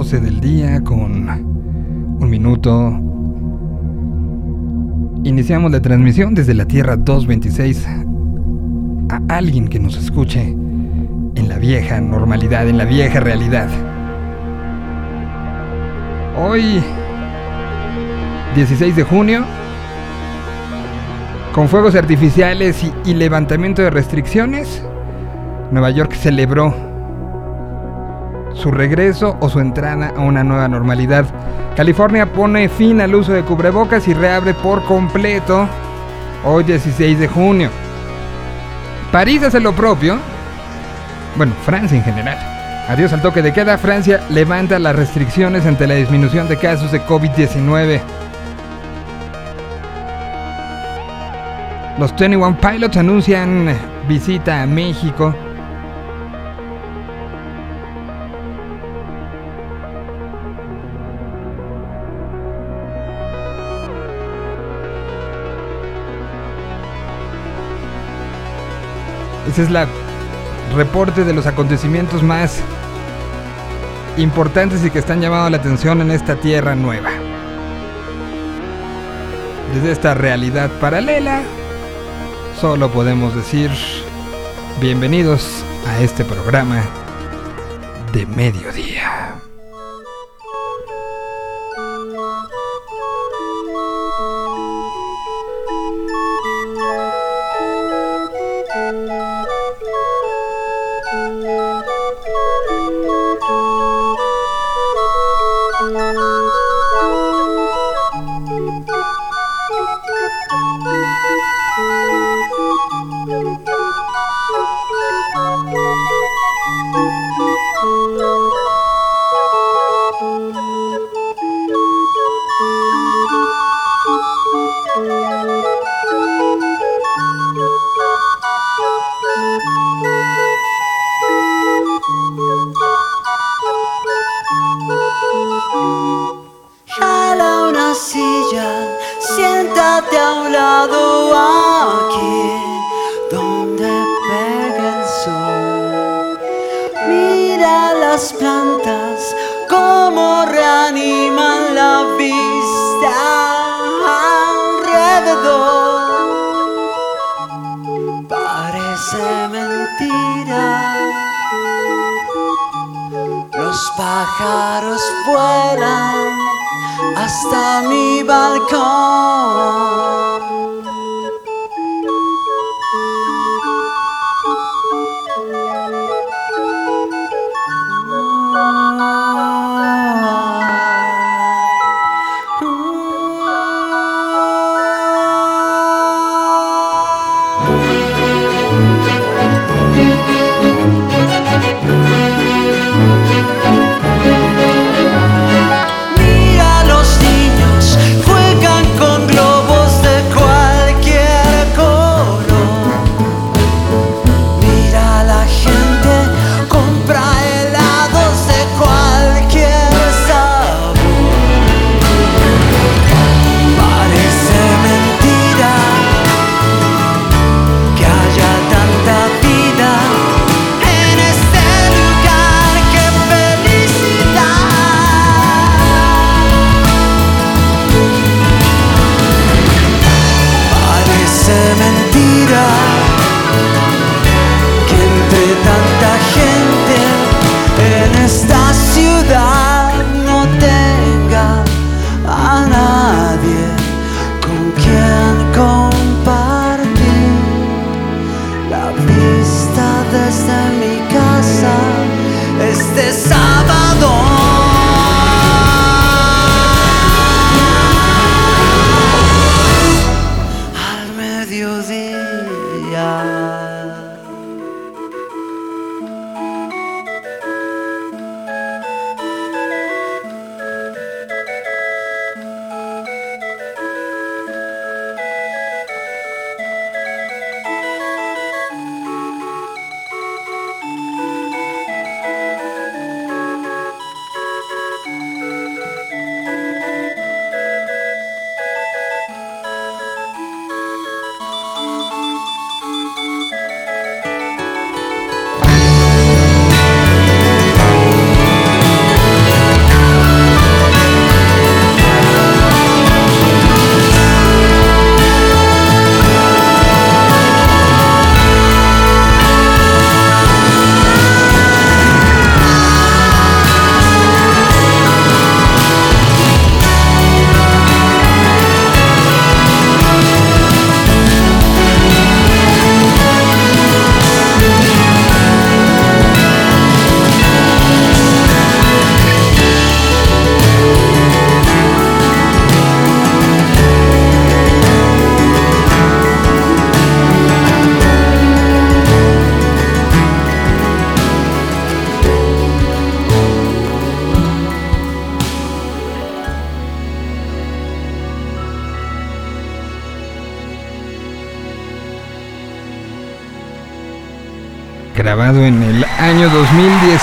12 del día con un minuto. Iniciamos la transmisión desde la Tierra 226 a alguien que nos escuche en la vieja normalidad, en la vieja realidad. Hoy, 16 de junio, con fuegos artificiales y, y levantamiento de restricciones, Nueva York celebró su regreso o su entrada a una nueva normalidad. California pone fin al uso de cubrebocas y reabre por completo hoy 16 de junio. París hace lo propio. Bueno, Francia en general. Adiós al toque de queda. Francia levanta las restricciones ante la disminución de casos de COVID-19. Los 21 Pilots anuncian visita a México. Ese es la reporte de los acontecimientos más importantes y que están llamando la atención en esta tierra nueva. Desde esta realidad paralela, solo podemos decir bienvenidos a este programa de mediodía.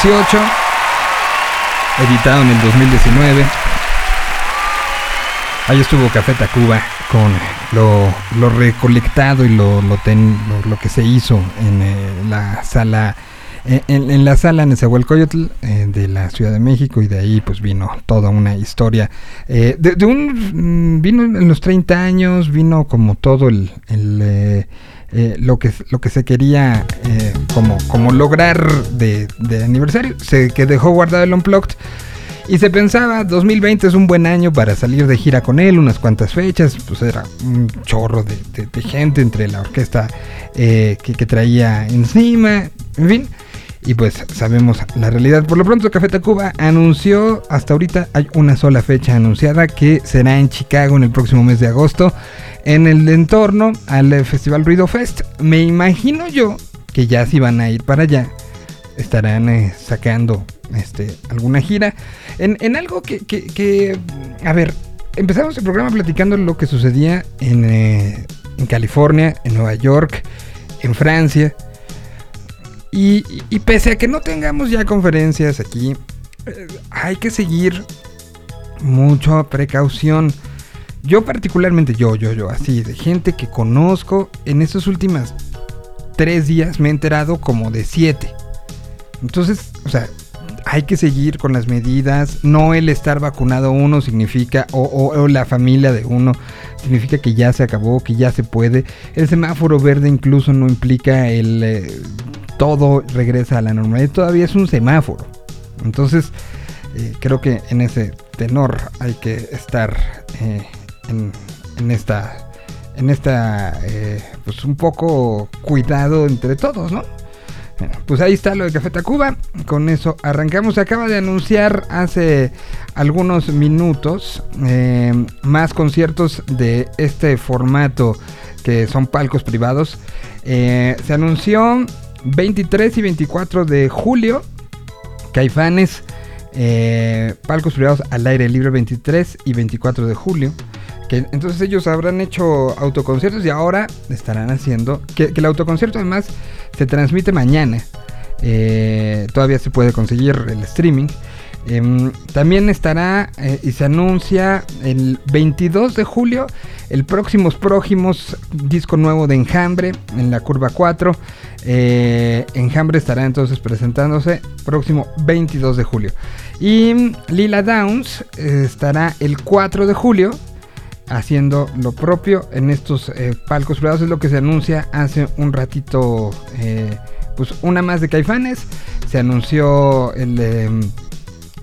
2018, editado en el 2019. Ahí estuvo Café Tacuba con lo, lo recolectado y lo, lo, ten- lo- lo que se hizo en eh, la sala en, en- en la sala Nezahualcóyotl eh, de la Ciudad de México y de ahí pues vino toda una historia eh, de, de un mm, vino en los 30 años vino como todo el, el, eh, eh, lo que lo que se quería eh, como como lograr de, de aniversario se que dejó guardado el unplugged y se pensaba, 2020 es un buen año para salir de gira con él, unas cuantas fechas, pues era un chorro de, gente entre la orquesta eh, que, traía encima, en fin. Y pues sabemos la realidad. Por lo pronto Café Tacuba anunció, hasta ahorita hay una sola fecha anunciada que será en Chicago en el próximo mes de agosto, en el entorno al Festival Ruido Fest. Me imagino yo que ya si van a ir para allá, estarán eh, sacando este, alguna gira. En, en algo que, que- a ver, empezamos el programa platicando lo que sucedía en, eh, en California, en Nueva York, en Francia. Y, y- pese a que no tengamos ya conferencias aquí, eh, hay que seguir mucha precaución. Yo particularmente, yo, yo, yo, así, de gente que conozco, en estos últimos tres días me he enterado como de siete. Entonces, o sea, hay que seguir con las medidas. No el estar vacunado uno significa, o, o- o la familia de uno, significa que ya se acabó, que ya se puede. El semáforo verde incluso no implica el eh, todo regresa a la normalidad. Todavía es un semáforo. Entonces, eh, creo que en ese tenor hay que estar eh, en, en esta, en esta, eh, pues un poco cuidado entre todos, ¿no? Pues ahí está lo de Café Tacuba. Con eso arrancamos. Se acaba de anunciar hace algunos minutos eh, más conciertos de este formato que son palcos privados. Eh, se anunció 23 y 24 de julio. Caifanes. palcos privados al aire libre 23 y 24 de julio. Entonces ellos habrán hecho autoconciertos y ahora estarán haciendo. Que, el autoconcierto además se transmite mañana. Eh, todavía se puede conseguir el streaming. Em, también estará eh, y se anuncia el 22 de julio el próximos prójimos disco nuevo de Enjambre en la curva 4. Eh, Enjambre estará entonces presentándose próximo 22 de julio. Y Lila Downs estará el 4 de julio haciendo lo propio en estos eh, palcos privados. Es lo que se anuncia hace un ratito. eh, pues una más de Caifanes. Se anunció el, em,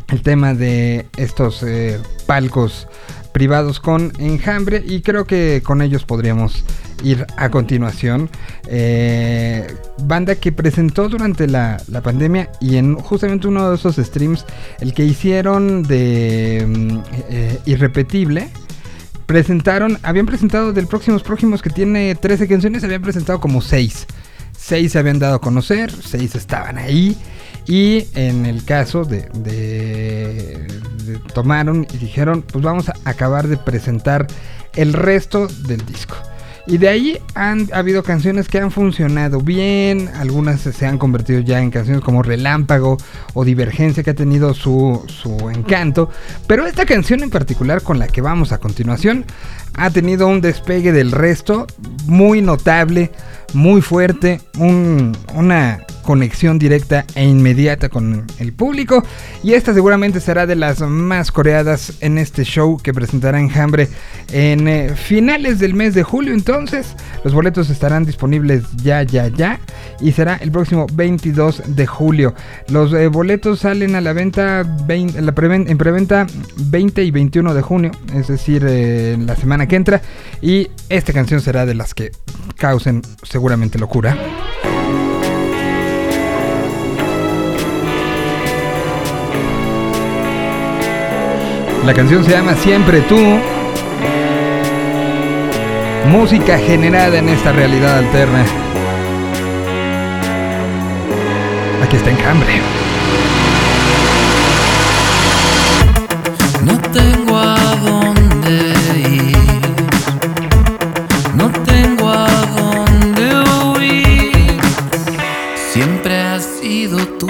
el tema de estos eh, palcos privados con enjambre y creo que con ellos podríamos ir a continuación. Eh, banda que presentó durante la, la pandemia y en justamente uno de esos streams, el que hicieron de mm, Irrepetible, presentaron, habían presentado del próximos próximos que tiene 13 canciones, habían presentado como 6. 6 se habían dado a conocer, 6 estaban ahí. Y en el caso de, de- de- tomaron y dijeron, pues vamos a acabar de presentar el resto del disco. Y de ahí han ha habido canciones que han funcionado bien, algunas se han convertido ya en canciones como Relámpago o Divergencia que ha tenido su, su encanto. Pero esta canción en particular con la que vamos a continuación ha tenido un despegue del resto muy notable, muy fuerte, un- una conexión directa e inmediata con el público. Y esta seguramente será de las más coreadas en este show que presentará Enjambre en eh, finales del mes de julio. Entonces los boletos estarán disponibles ya ya ya. Y será el próximo 22 de julio. Los eh, boletos salen a la venta en preventa 20 y 21 de junio. Es decir eh, la semana que entra y esta canción será de las que causen seguramente locura La canción se llama Siempre tú. Música generada en esta realidad alterna. Aquí está Enjambre. sido tú.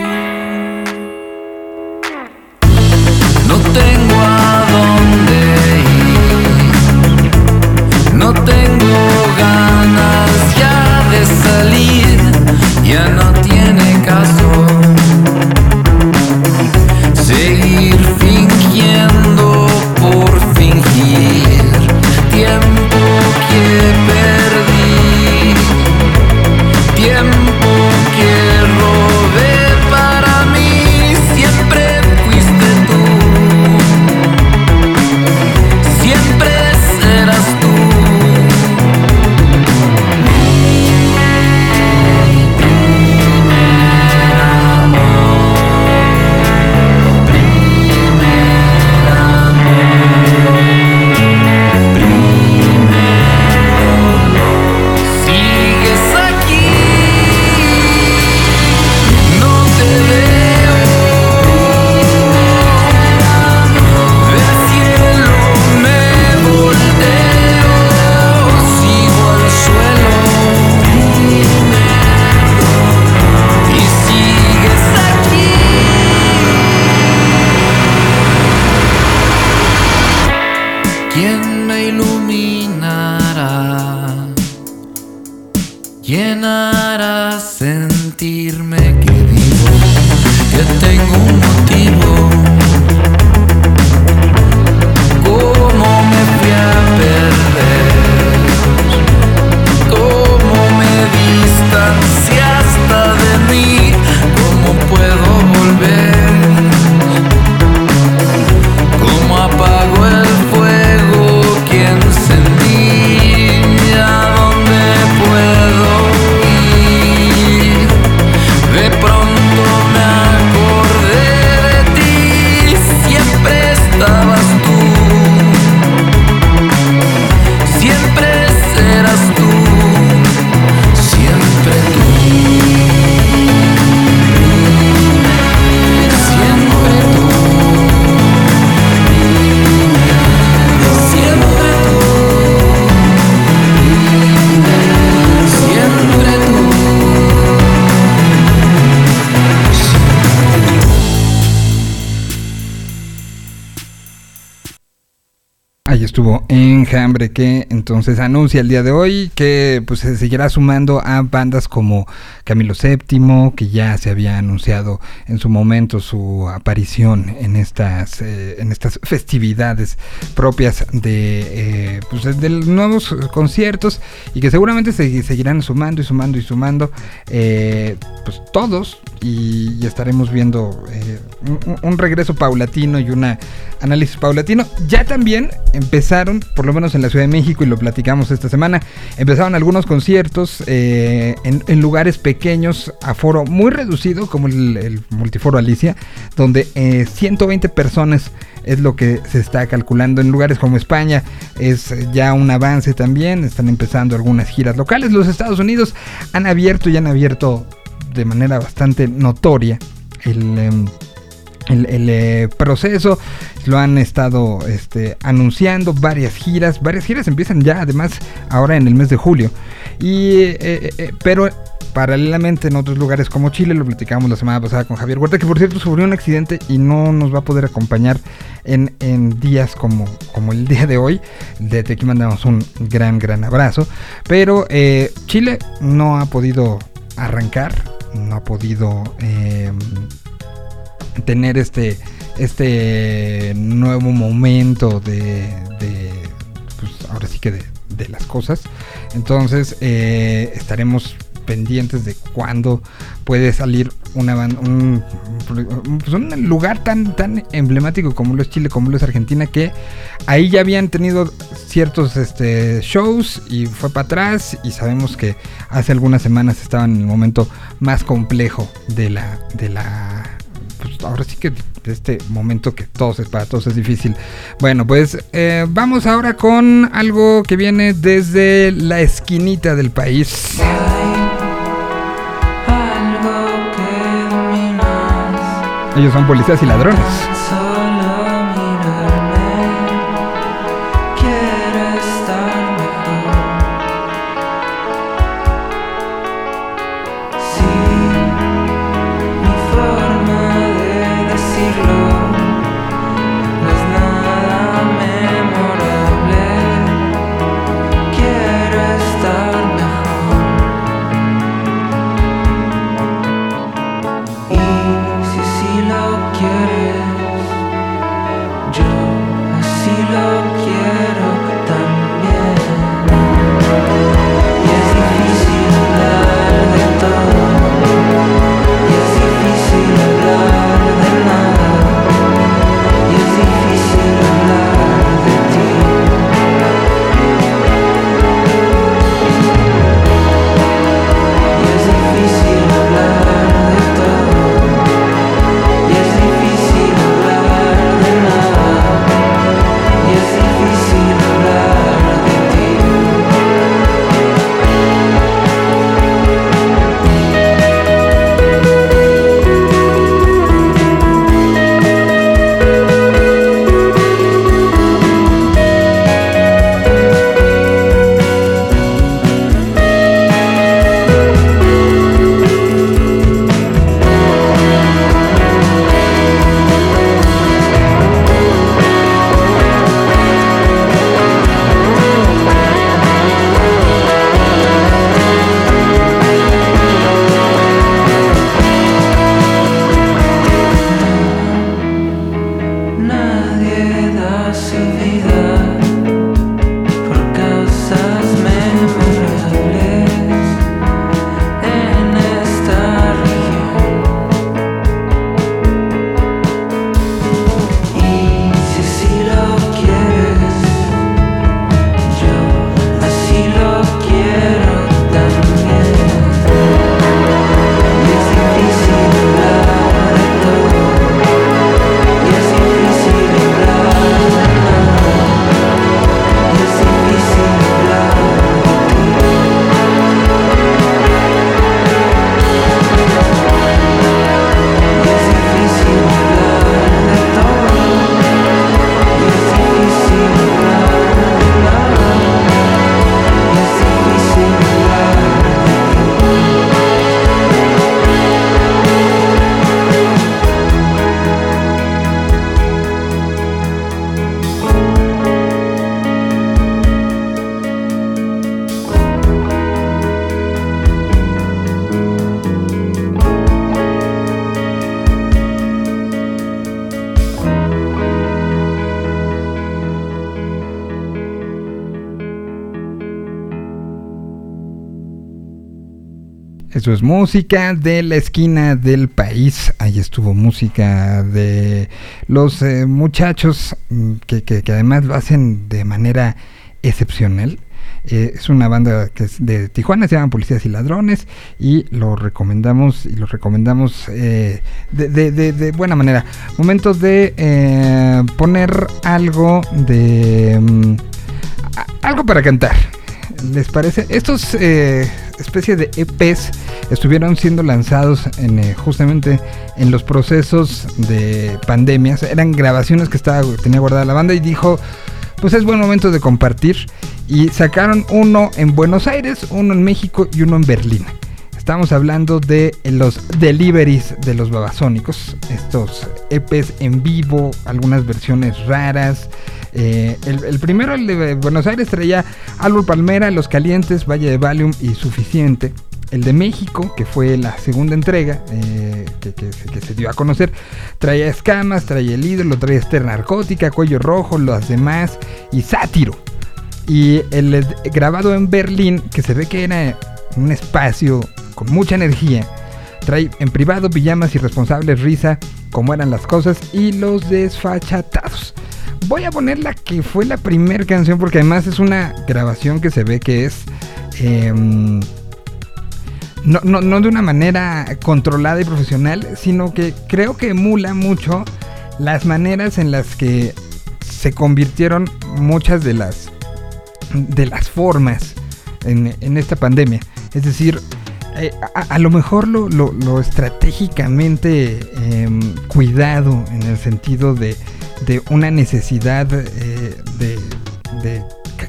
Entonces anuncia el día de hoy que pues se seguirá sumando a bandas como Camilo VII, que ya se había anunciado en su momento su aparición en estas eh, en estas festividades propias de, eh, pues, de nuevos conciertos y que seguramente se seguirán sumando y sumando y sumando eh, pues todos. Y, estaremos viendo un, regreso paulatino y un análisis paulatino. Ya también empezaron, por lo menos en la Ciudad de México, y lo platicamos esta semana, empezaron algunos conciertos eh, en, lugares pequeños, a foro muy reducido, como el, el Multiforo Alicia, donde eh, 120 personas es lo que se está calculando en lugares como España. Es ya un avance también. Están empezando algunas giras locales. Los Estados Unidos han abierto y han abierto de manera bastante notoria el, em, el, eh, proceso. Lo han estado este, anunciando varias giras. Varias giras empiezan ya además ahora en el mes de julio. Y, eh, eh, pero paralelamente en otros lugares como Chile, lo platicamos la semana pasada con Javier Huerta, que por cierto sufrió un accidente y no nos va a poder acompañar en, en días como, como el día de hoy. Desde aquí mandamos un gran, gran abrazo. Pero Chile no ha podido arrancar, no ha podido eh, tener este, este nuevo momento de, de pues ahora sí que de, de las cosas. Entonces eh, estaremos pendientes de cuándo puede salir una un, pues un lugar tan tan emblemático como lo es Chile, como lo es Argentina, que ahí ya habían tenido ciertos este, shows y fue para atrás y sabemos que hace algunas semanas estaban en el momento más complejo de la de la pues ahora sí que de este momento que todos es para todos es difícil. Bueno, pues eh, vamos ahora con algo que viene desde la esquinita del país. Ellos son policías y ladrones. Eso es música de la esquina del país. Ahí estuvo música de los eh, muchachos mm, que, además lo hacen de manera excepcional. Eh, es una banda que es de Tijuana, se llaman Policías y Ladrones y lo recomendamos y lo recomendamos eh, de, buena manera. Momento de poner algo de... mm, algo para cantar. ¿Les parece? Estos eh, especies de EPs estuvieron siendo lanzados en, eh, justamente en los procesos de pandemias. Eran grabaciones que estaba, tenía guardada la banda y dijo, pues es buen momento de compartir. Y sacaron uno en Buenos Aires, uno en México y uno en Berlín. Estamos hablando de los deliveries de los babasónicos, estos EPs en vivo, algunas versiones raras. Eh, el, primero, el de Buenos Aires, traía Árbol Palmera, Los Calientes, Valle de Valium y Suficiente. El de México, que fue la segunda entrega eh, que, se- dio a conocer, traía Escamas, traía El Ídolo, traía Ester Narcótica, Cuello Rojo, Los Demás y Sátiro. Y el grabado en Berlín, que se ve que era un espacio con mucha energía, trae en privado pijamas irresponsables, risa, como eran las cosas y los desfachatados. Voy a poner la que fue la primera canción porque además es una grabación que se ve que es... em, no, no, no de una manera controlada y profesional, sino que creo que emula mucho las maneras en las que se convirtieron muchas de las de las formas en, esta pandemia. Es decir, eh, a, a lo mejor lo, lo- lo estratégicamente em, cuidado en el sentido de, de una necesidad eh, de, de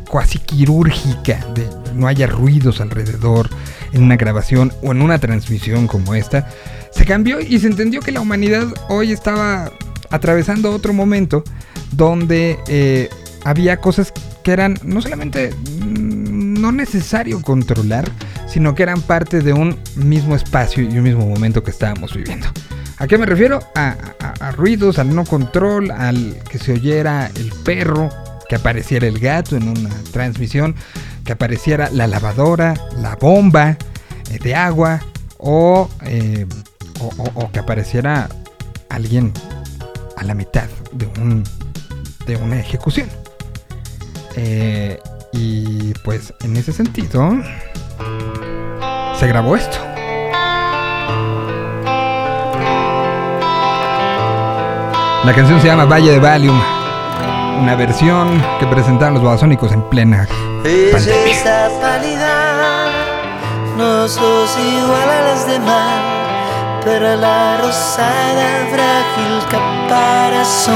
cuasi quirúrgica, de no haya ruidos alrededor en una grabación o en una transmisión como esta, se cambió y se entendió que la humanidad hoy estaba atravesando otro momento donde eh, había cosas que eran no solamente mm, no necesario controlar, sino que eran parte de un mismo espacio y un mismo momento que estábamos viviendo. ¿A qué me refiero? A, a- ruidos, al no control, al que se oyera el perro, que apareciera el gato en una transmisión, que apareciera la lavadora, la bomba eh, de agua o, eh, o que apareciera alguien a la mitad de, un, de una ejecución. Eh, y pues en ese sentido se grabó esto. La canción se llama Valle de Valium, una versión que presentaron los babasónicos en plena pandemia. Belleza pálida, no sos igual a las demás, pero la rosada frágil caparazón.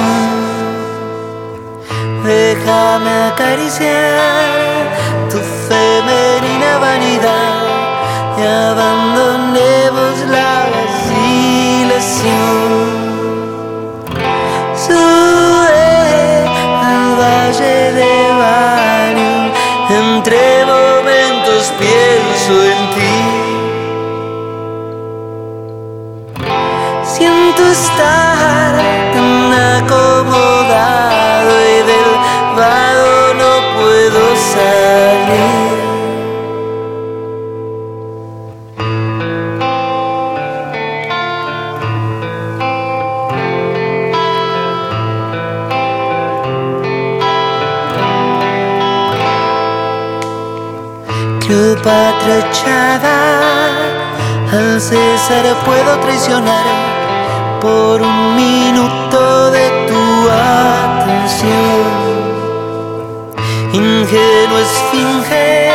Déjame acariciar Cleopatra echada al César puedo traicionar por un minuto de tu atención. Ingenuo esfinge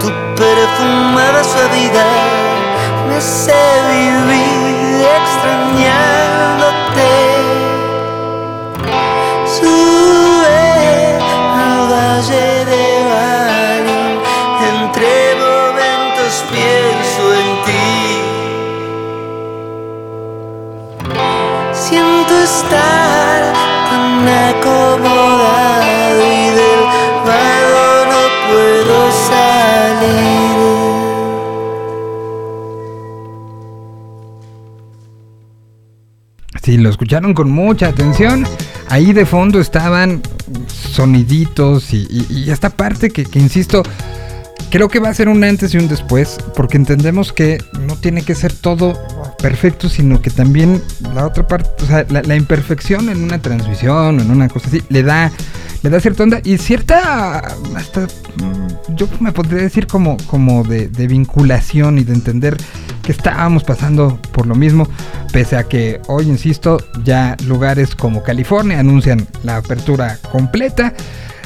tu perfumada suavidad me hace vivir extrañándote. Estar y del no puedo salir. Si lo escucharon con mucha atención, ahí de fondo estaban soniditos y esta parte que, que, insisto, creo que va a ser un antes y un después, porque entendemos que no tiene que ser todo perfecto, sino que también la otra parte, o sea, la, imperfección en una transmisión, en una cosa así, le da, le da cierta onda y cierta, hasta, mm, yo me podría decir como, como de, de vinculación y de entender que estábamos pasando por lo mismo, pese a que hoy, insisto, ya lugares como California anuncian la apertura completa.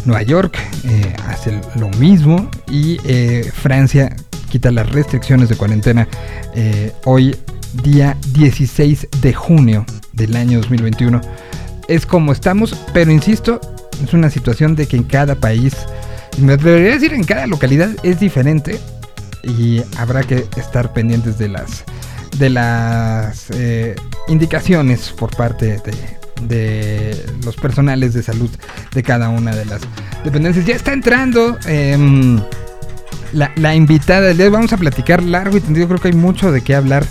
Nueva York eh, hace lo mismo y eh, Francia quita las restricciones de cuarentena eh, hoy día 16 de junio del año 2021. Es como estamos, pero insisto, es una situación de que en cada país, me atrevería a decir en cada localidad es diferente y habrá que estar pendientes de las de las eh, indicaciones por parte de, de los personales de salud de cada una de las dependencias. Ya está entrando em, la, la invitada del día. Vamos a platicar largo y tendido. Creo que hay mucho de qué hablar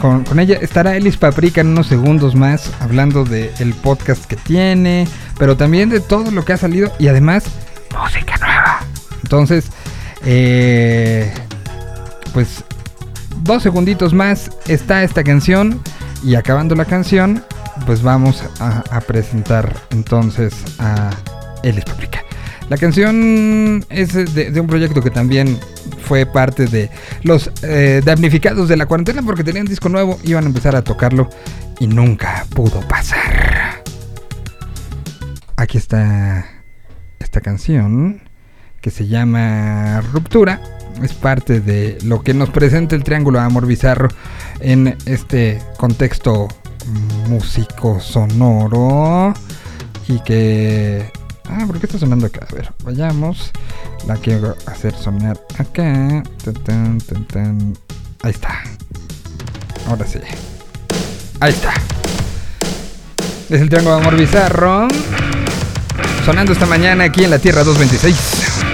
con, ella. Estará Elis Paprika en unos segundos más hablando del podcast que tiene, pero también de todo lo que ha salido y además música nueva. Entonces, eh, pues dos segunditos más está esta canción y acabando la canción, pues vamos a, a presentar entonces a Elis Paprika. La canción es de, un proyecto que también fue parte de los eh, damnificados de la cuarentena porque tenían disco nuevo, iban a empezar a tocarlo y nunca pudo pasar. Aquí está esta canción que se llama Ruptura. Es parte de lo que nos presenta el Triángulo Amor Bizarro en este contexto músico sonoro y que Ah, ¿por qué está sonando acá? A ver, vayamos. La quiero hacer sonar acá. Ahí está. Ahora sí. Ahí está. Es el Triángulo de Amor Bizarro. Sonando esta mañana aquí en la Tierra 226.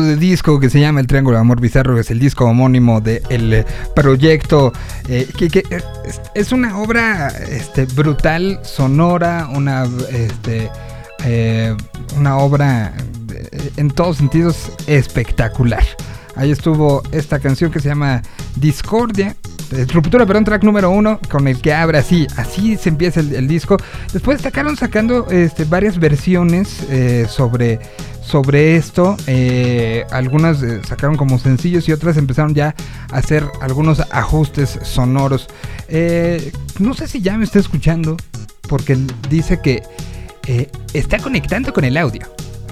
De disco que se llama El Triángulo de Amor Bizarro, que es el disco homónimo del proyecto, eh, que, que es, es, una obra este, brutal, sonora, una, este, eh, una obra eh, en todos sentidos espectacular. Ahí estuvo esta canción que se llama Discordia. Ruptura, perdón, track número uno, con el que abre así, así se empieza el, disco. Después sacaron sacando este, varias versiones eh, sobre, sobre esto. Eh, algunas eh, sacaron como sencillos y otras empezaron ya a hacer algunos ajustes sonoros. Eh, no sé si ya me está escuchando, porque dice que eh, está conectando con el audio.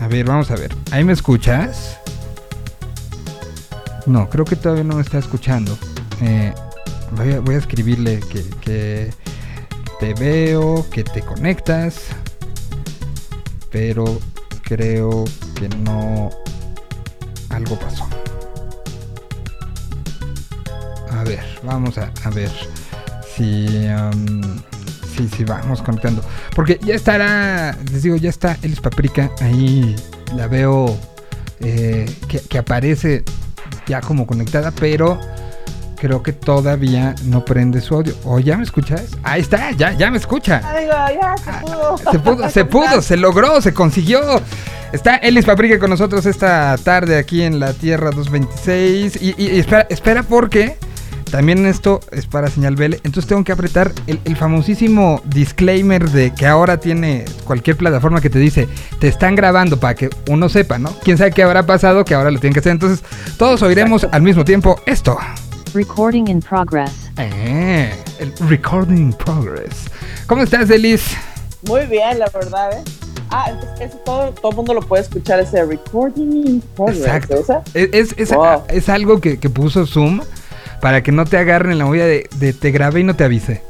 A ver, vamos a ver. ¿Ahí me escuchas? No, creo que todavía no me está escuchando. Eh, voy, a, escribirle que, que te veo, que te conectas, pero creo que no... Algo pasó. A ver, vamos a, a ver si... sí, sí, vamos conectando. Porque ya estará, les digo, ya está Elis Paprika. Ahí la veo eh, que, que aparece ya como conectada, pero creo que todavía no prende su audio. ¿O ya me escuchas? Ahí está, ya, ya me escucha. Ah, digo, ya se pudo. Se pudo, se pudo, se logró, se consiguió. Está Elis Paprika con nosotros esta tarde aquí en la Tierra 226. Y, y- y espera, espera porque también esto es para señal BL. Entonces tengo que apretar el, el famosísimo disclaimer de que ahora tiene cualquier plataforma que te dice, te están grabando para que uno sepa, ¿no? Quién sabe qué habrá pasado que ahora lo tienen que hacer. Entonces todos oiremos al mismo tiempo esto. Recording in progress. Eh, el recording in progress. ¿Cómo estás, Elis? Muy bien, la verdad, ¿eh? Ah, entonces eso todo, todo el mundo lo puede escuchar, ese recording in progress, Exacto. ¿esa? Es, es, es- Wow. es algo que, que puso Zoom para que no te agarren en la movida de, de te grabé y no te avise.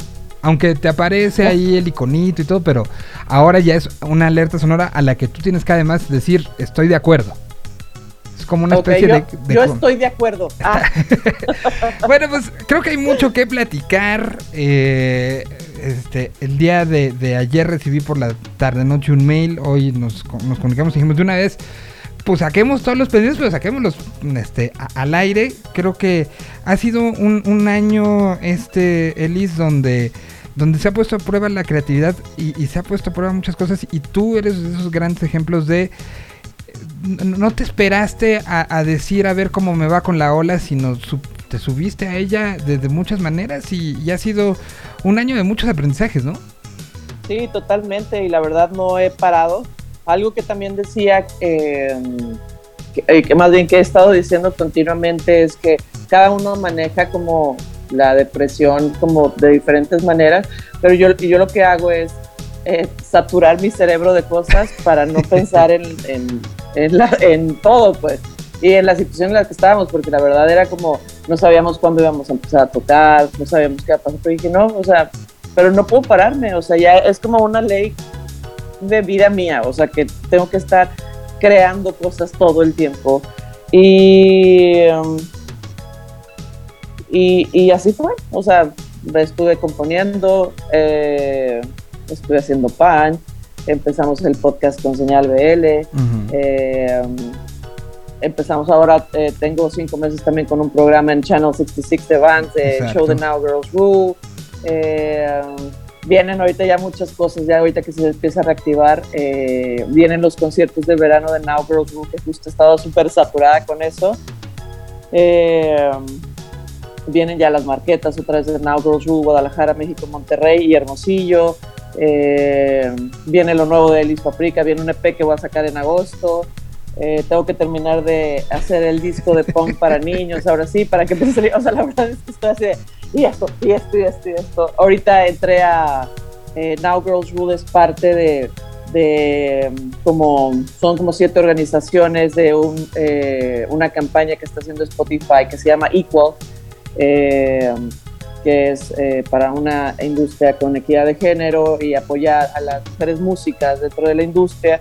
Aunque te aparece ahí el iconito y todo, pero ahora ya es una alerta sonora a la que tú tienes que además decir estoy de acuerdo. Es como una especie yo, de, de yo estoy de acuerdo. Ah, Bueno, pues creo que hay mucho que platicar. Eh, este, el día de, de ayer recibí por la tarde noche un mail. Hoy nos, nos comunicamos y dijimos de una vez. Pues saquemos todos los pedidos, pero saquémoslos este, a- al aire. Creo que ha sido un, un año, este, Elis, donde, donde se ha puesto a prueba la creatividad y, y se ha puesto a prueba muchas cosas. Y tú eres de esos grandes ejemplos de no te esperaste a, decir a ver cómo me va con la ola, sino te subiste a ella de, de muchas maneras y, ha sido un año de muchos aprendizajes, ¿no? sí, totalmente, y la verdad no he parado. Algo que también decía, que, eh, que más bien que he estado diciendo continuamente es que cada uno maneja como la depresión como de diferentes maneras, pero yo, yo lo que hago es eh, saturar mi cerebro de cosas para no pensar en, en, todo, pues, y en la situación en la que estábamos, porque la verdad era como, no sabíamos cuándo íbamos a empezar a tocar, no sabíamos qué iba a pasar, pero dije, no, o sea, pero no puedo pararme, o sea, ya es como una ley de vida mía, o sea, que tengo que estar creando cosas todo el tiempo. Y, um, y, y así fue, o sea, estuve componiendo, eh, estuve haciendo pan, empezamos el podcast con Señal BL, eh, um, empezamos ahora, eh, tengo cinco meses también con un programa en Channel 66 de de Exacto. Show the Now Girls Rule. Eh, vienen ahorita ya muchas cosas, ya ahorita que se empieza a reactivar, eh, vienen los conciertos de verano de Now Girls Rule, que justo he estado súper saturada con eso. Eh, vienen ya las marquetas otra vez de Now Girls Rule, Guadalajara, México, Monterrey y Hermosillo. Eh, viene lo nuevo de Elis Paprika, viene un EP que voy a sacar en agosto. Eh, tengo que terminar de hacer el disco de punk para niños, ahora sí, para que empiece a salir. O sea, la verdad es que estoy así de, y esto, y esto, y esto, y esto. Ahorita entré a eh, Now Girls Rule, es parte de, de como, son como siete organizaciones de un, eh, una campaña que está haciendo Spotify que se llama Equal, que es eh, para una industria con equidad de género y apoyar a las mujeres músicas dentro de la industria.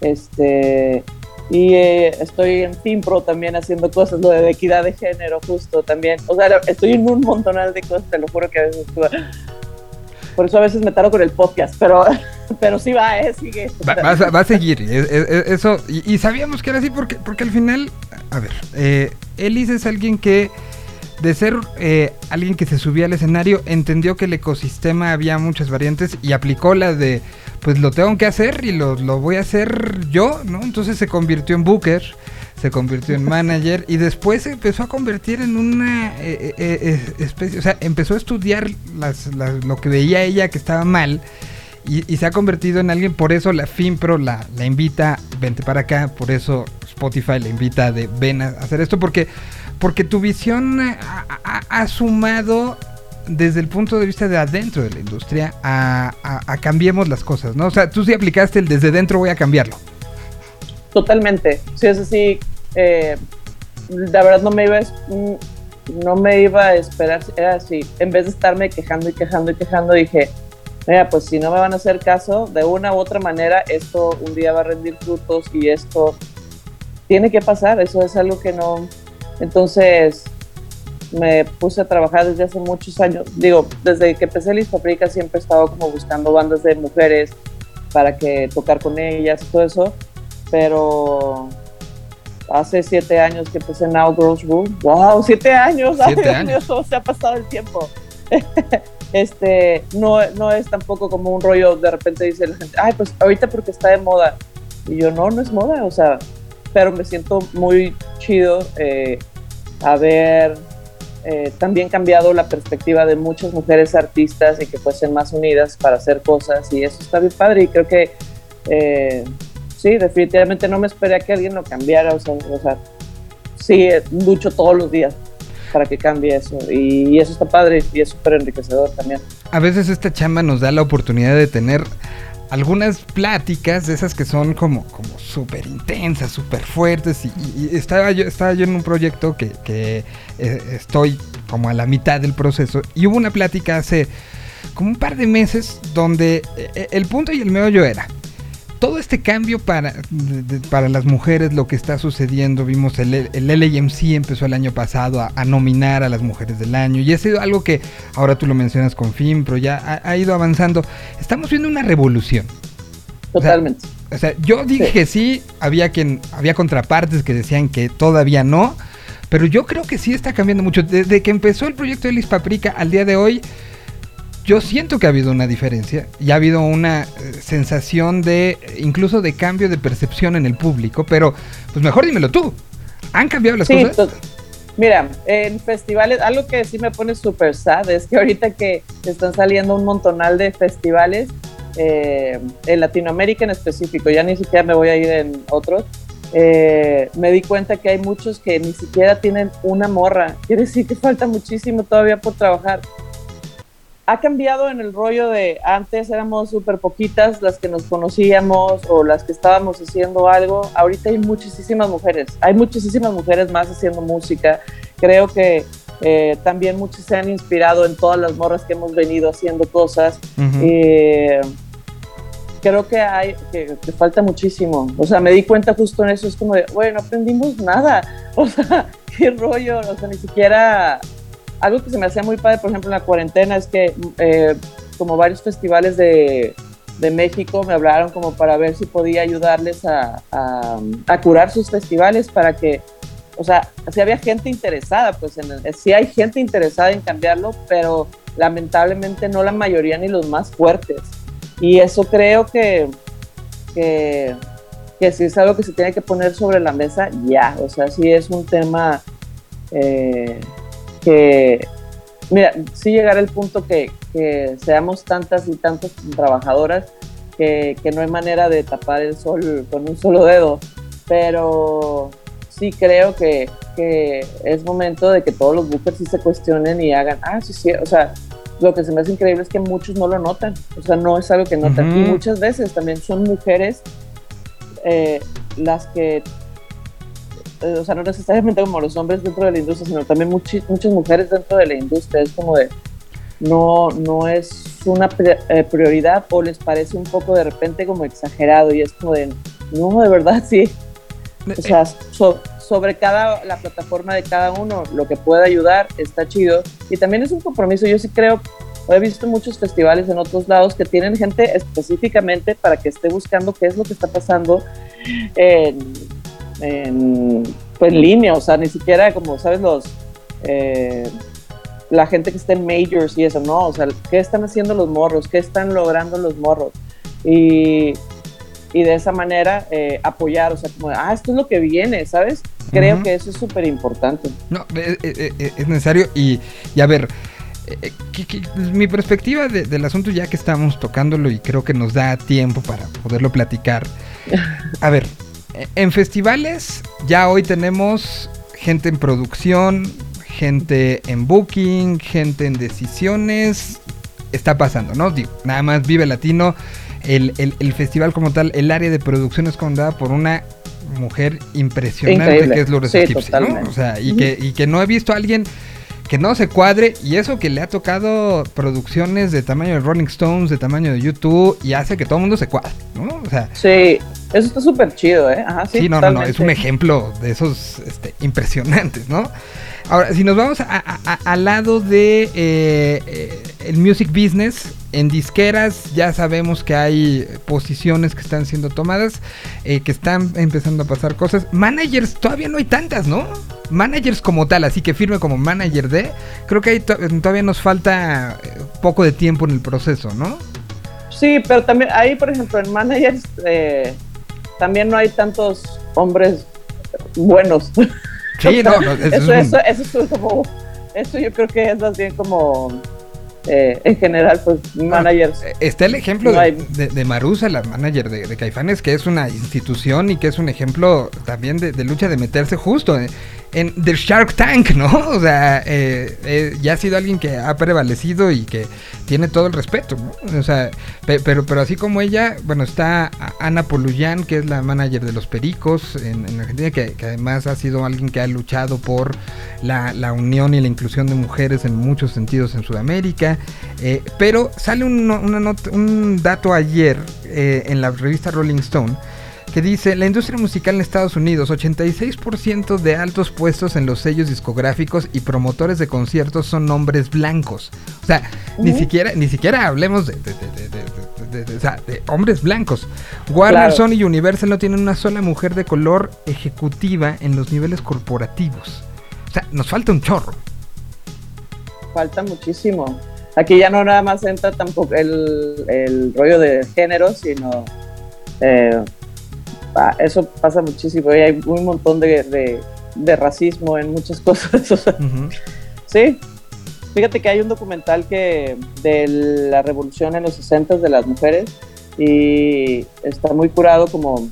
Este, y eh, estoy en Finpro también haciendo cosas, lo de equidad de género, justo también. O sea, estoy en un montonal de cosas, te lo juro que a veces Por eso a veces me tardo con el podcast, pero, pero sí va, ¿eh? Sigue. Va, va va a seguir, es- es- es- eso, y, y sabíamos que era así porque, porque al final, a ver, eh, Elis es alguien que, de ser eh, alguien que se subía al escenario, entendió que el ecosistema había muchas variantes y aplicó la de, pues lo tengo que hacer y lo, lo voy a hacer yo, ¿no? Entonces se convirtió en booker, se convirtió en manager y después se empezó a convertir en una eh, eh, eh, especie, o sea, empezó a estudiar las- las- lo que veía ella que estaba mal y, y se ha convertido en alguien, por eso la FinPro la, la invita, vente para acá, por eso Spotify la invita de ven a hacer esto, porque, porque tu visión eh, ha, sumado desde el punto de vista de adentro de la industria a, a- cambiemos las cosas, ¿no? O sea, tú sí aplicaste el desde dentro voy a cambiarlo. Totalmente. Sí, es así. eh, la verdad no me iba a, no me iba a esperar. Era así. En vez de estarme quejando y quejando y quejando, dije, mira, pues si no me van a hacer caso, de una u otra manera, esto un día va a rendir frutos y esto tiene que pasar. Eso es algo que no. Entonces me puse a trabajar desde hace muchos años. Digo, desde que empecé Liz Paprika siempre he estado como buscando bandas de mujeres para que tocar con ellas y todo eso pero hace siete años que empecé Now Girls Rule. ¡Wow! ¡Siete años! ¡Ay, Siete Dios años. cómo se ha pasado el tiempo! este, no, no es tampoco como un rollo, de repente dice la gente, ay, pues ahorita porque está de moda. Y yo, no, no es moda, o sea, pero me siento muy chido eh, haber eh, también cambiado la perspectiva de muchas mujeres artistas y que fuesen más unidas para hacer cosas y eso está bien padre y creo que eh, sí, definitivamente no me esperé a que alguien lo cambiara, o sea, o sea sí, eh, lucho todos los días para que cambie eso y, eso está padre y es súper enriquecedor también. A veces esta chamba nos da la oportunidad de tener algunas pláticas de esas que son como, como súper intensas, súper fuertes. Y, estaba, yo, estaba yo en un proyecto que, que, eh, estoy como a la mitad del proceso. Y hubo una plática hace como un par de meses donde eh, el punto y el meollo era todo este cambio para, de- para las mujeres, lo que está sucediendo, vimos el, el LAMC empezó el año pasado a, a nominar a las mujeres del año y ha sido algo que ahora tú lo mencionas con FIMPRO, ya ha, ha ido avanzando. Estamos viendo una revolución. Totalmente. O sea, yo dije Sí. que sí, había quien, había contrapartes que decían que todavía no, pero yo creo que sí está cambiando mucho. Desde que empezó el proyecto de Liz Paprika al día de hoy, yo siento que ha habido una diferencia y ha habido una eh, sensación de, incluso de cambio de percepción en el público, pero pues mejor dímelo tú. ¿Han cambiado las Sí, cosas? mira, en festivales, algo que sí me pone súper sad es que ahorita que están saliendo un montonal de festivales, eh, en Latinoamérica en específico, ya ni siquiera me voy a ir en otros, eh, me di cuenta que hay muchos que ni siquiera tienen una morra. Quiere decir que falta muchísimo todavía por trabajar. Ha cambiado en el rollo de antes éramos súper poquitas las que nos conocíamos o las que estábamos haciendo algo. Ahorita hay muchísimas mujeres, hay muchísimas mujeres más haciendo música. Creo que eh, también muchos se han inspirado en todas las morras que hemos venido haciendo cosas. Ujú. Eh, creo que hay que, que falta muchísimo. O sea, me di cuenta justo en eso. Es como de, bueno, no aprendimos nada. O sea, qué rollo. O sea, ni siquiera. Algo que se me hacía muy padre, por ejemplo, en la cuarentena es que, eh, como varios festivales de, de México me hablaron como para ver si podía ayudarles a, a, curar sus festivales para que o sea, sí había gente interesada, pues en el- sí hay gente interesada en cambiarlo, pero lamentablemente no la mayoría ni los más fuertes. Y eso creo que, que, que es algo que se tiene que poner sobre la mesa ya, o sea, sí es un tema eh, que, mira, sí llegará el punto que, que seamos tantas y tantas trabajadoras que, que no hay manera de tapar el sol con un solo dedo, pero sí creo que, que es momento de que todos los bookers sí se cuestionen y hagan, ah, sí, sí, o sea, lo que se me hace increíble es que muchos no lo notan, o sea, no es algo que notan. Ujú. Y muchas veces también son mujeres eh, las que, eh, o sea, no necesariamente como los hombres dentro de la industria, sino también muchas mujeres dentro de la industria. Es como de, no, no es una eh, prioridad o les parece un poco de repente como exagerado y es como de, no, de verdad sí. O sea, so- sobre cada, la plataforma de cada uno, lo que pueda ayudar está chido. Y también es un compromiso. Yo sí creo, he visto muchos festivales en otros lados que tienen gente específicamente para que esté buscando qué es lo que está pasando en, en, pues, en línea. O sea, ni siquiera como, ¿sabes? Los... eh, la gente que está en majors y eso, no, o sea, ¿qué están haciendo los morros? ¿Qué están logrando los morros? Y, y de esa manera eh, apoyar, o sea, como, ah, esto es lo que viene, ¿sabes? Creo que eso es súper importante. No, eh, eh, es necesario y, y a ver, eh, que- que- mi perspectiva de- del asunto, ya que estamos tocándolo y creo que nos da tiempo para poderlo platicar. A ver, en festivales ya hoy tenemos gente en producción, gente en booking, gente en decisiones. Está pasando, ¿no? Digo, nada más Vive Latino, el, el- el festival como tal, el área de producción es comandada por una mujer impresionante Increíble. que es Lourdes Sí, ¿no? O sea, y, que, y que no he visto a alguien que no se cuadre y eso que le ha tocado producciones de tamaño de Rolling Stones, de tamaño de YouTube y hace que todo el mundo se cuadre, ¿no? O sea, Sí, eso está súper chido, ¿eh? Ajá, sí, Sí, no, no, no, es un ejemplo de esos este, impresionantes, ¿no? Ahora, si nos vamos al lado de eh, eh, el music business, en disqueras ya sabemos que hay posiciones que están siendo tomadas, eh, que están empezando a pasar cosas. Managers, todavía no hay tantas, ¿no? Managers como tal, así que firme como manager de, creo que ahí to- todavía nos falta poco de tiempo en el proceso, ¿no? Sí, pero también ahí, por ejemplo, en managers eh, también no hay tantos hombres buenos. Sí, no, no, eso es eso, un- eso, eso es como, eso yo creo que es más bien como, eh, en general, pues, managers. Eh, Está el ejemplo No de, hay- de- de Marusa, la manager de, de Caifanes, que es una institución y que es un ejemplo también de, de lucha de meterse justo en, en The Shark Tank, ¿no? O sea, eh, eh, ya ha sido alguien que ha prevalecido y que tiene todo el respeto, ¿no? O sea, pe- pero, pero así como ella, bueno, está Ana Poluyan, que es la manager de los Pericos en, en Argentina, que, además ha sido alguien que ha luchado por la, la unión y la inclusión de mujeres en muchos sentidos en Sudamérica. Eh, pero sale un, una nota- un dato ayer eh, en la revista Rolling Stone que dice, la industria musical en Estados Unidos, 86% de altos puestos en los sellos discográficos y promotores de conciertos son hombres blancos. O sea, ni Ujú. siquiera ni siquiera hablemos de, de- de- de- hombres blancos. Warner, Claro. Sony y Universal no tienen una sola mujer de color ejecutiva en los niveles corporativos. O sea, nos falta un chorro. Falta muchísimo. Aquí ya no nada más entra tampoco el, el rollo de género, sino eh, eso pasa muchísimo y hay un montón de, de- de racismo en muchas cosas. o sea, Ujú. sí, fíjate que hay un documental que de la revolución en los 60 de las mujeres y está muy curado como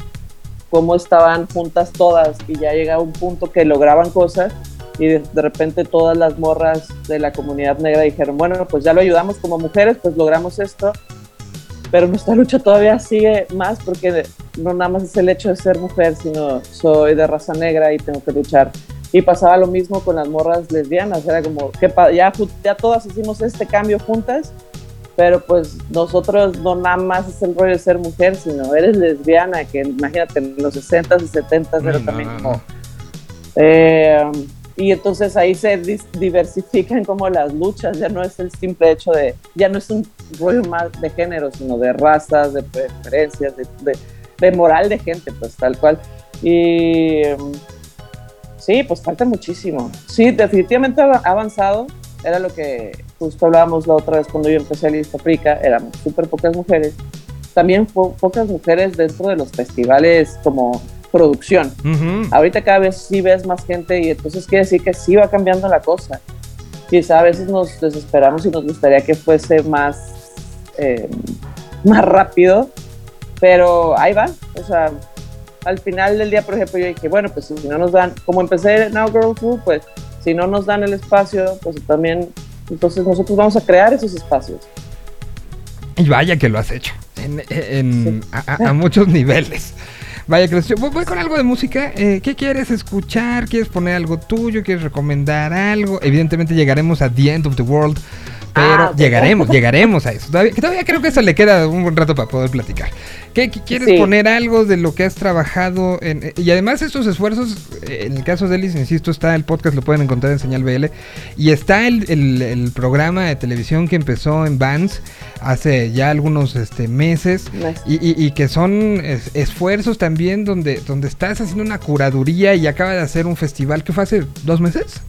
cómo estaban juntas todas y ya llega un punto que lograban cosas y de, de repente todas las morras de la comunidad negra dijeron, bueno, pues ya lo ayudamos como mujeres, pues logramos esto, pero nuestra lucha todavía sigue más porque no nada más es el hecho de ser mujer, sino soy de raza negra y tengo que luchar. Y pasaba lo mismo con las morras lesbianas, era como que ya, ya todas hicimos este cambio juntas, pero pues nosotros no nada más es el rollo de ser mujer, sino eres lesbiana, que imagínate en los 60s y 70s era No, también no, como... no. Eh, y entonces ahí se diversifican como las luchas, ya no es el simple hecho de, ya no es un rollo más de género, sino de razas, de preferencias, de, de- de moral de gente, pues tal cual. Y mm, sí, pues falta muchísimo. Sí, definitivamente ha avanzado, era lo que justo hablábamos la otra vez cuando yo empecé a Lista Frica, éramos súper pocas mujeres. También po- pocas mujeres dentro de los festivales como producción. Ujú. Ahorita cada vez sí ves más gente y entonces quiere decir que sí va cambiando la cosa. Quizá a veces nos desesperamos y nos gustaría que fuese más, eh, más rápido, pero ahí va. O sea, al final del día, por ejemplo, yo dije, bueno, pues si no nos dan, como empecé Now Girls Rule, pues si no nos dan el espacio, pues también, entonces nosotros vamos a crear esos espacios. Y vaya que lo has hecho. En, en- Sí. a, a- a muchos niveles. Vaya voy con algo de música. Eh, ¿Qué quieres escuchar? ¿Quieres poner algo tuyo? ¿Quieres recomendar algo? Evidentemente llegaremos a The End of the World. Pero Ah, ok. llegaremos, llegaremos a eso. Todavía, todavía creo que eso le queda un buen rato para poder platicar. ¿Qué, qué- quieres Sí. poner algo de lo que has trabajado? En, eh, y además estos esfuerzos, eh, en el caso de Ellis, insisto, está el podcast, lo pueden encontrar en Señal BL. Y está el, el- el programa de televisión que empezó en Vans hace ya algunos este, meses. Y, y- y que son es- esfuerzos también donde, donde estás haciendo una curaduría y acaba de hacer un festival que fue hace dos meses,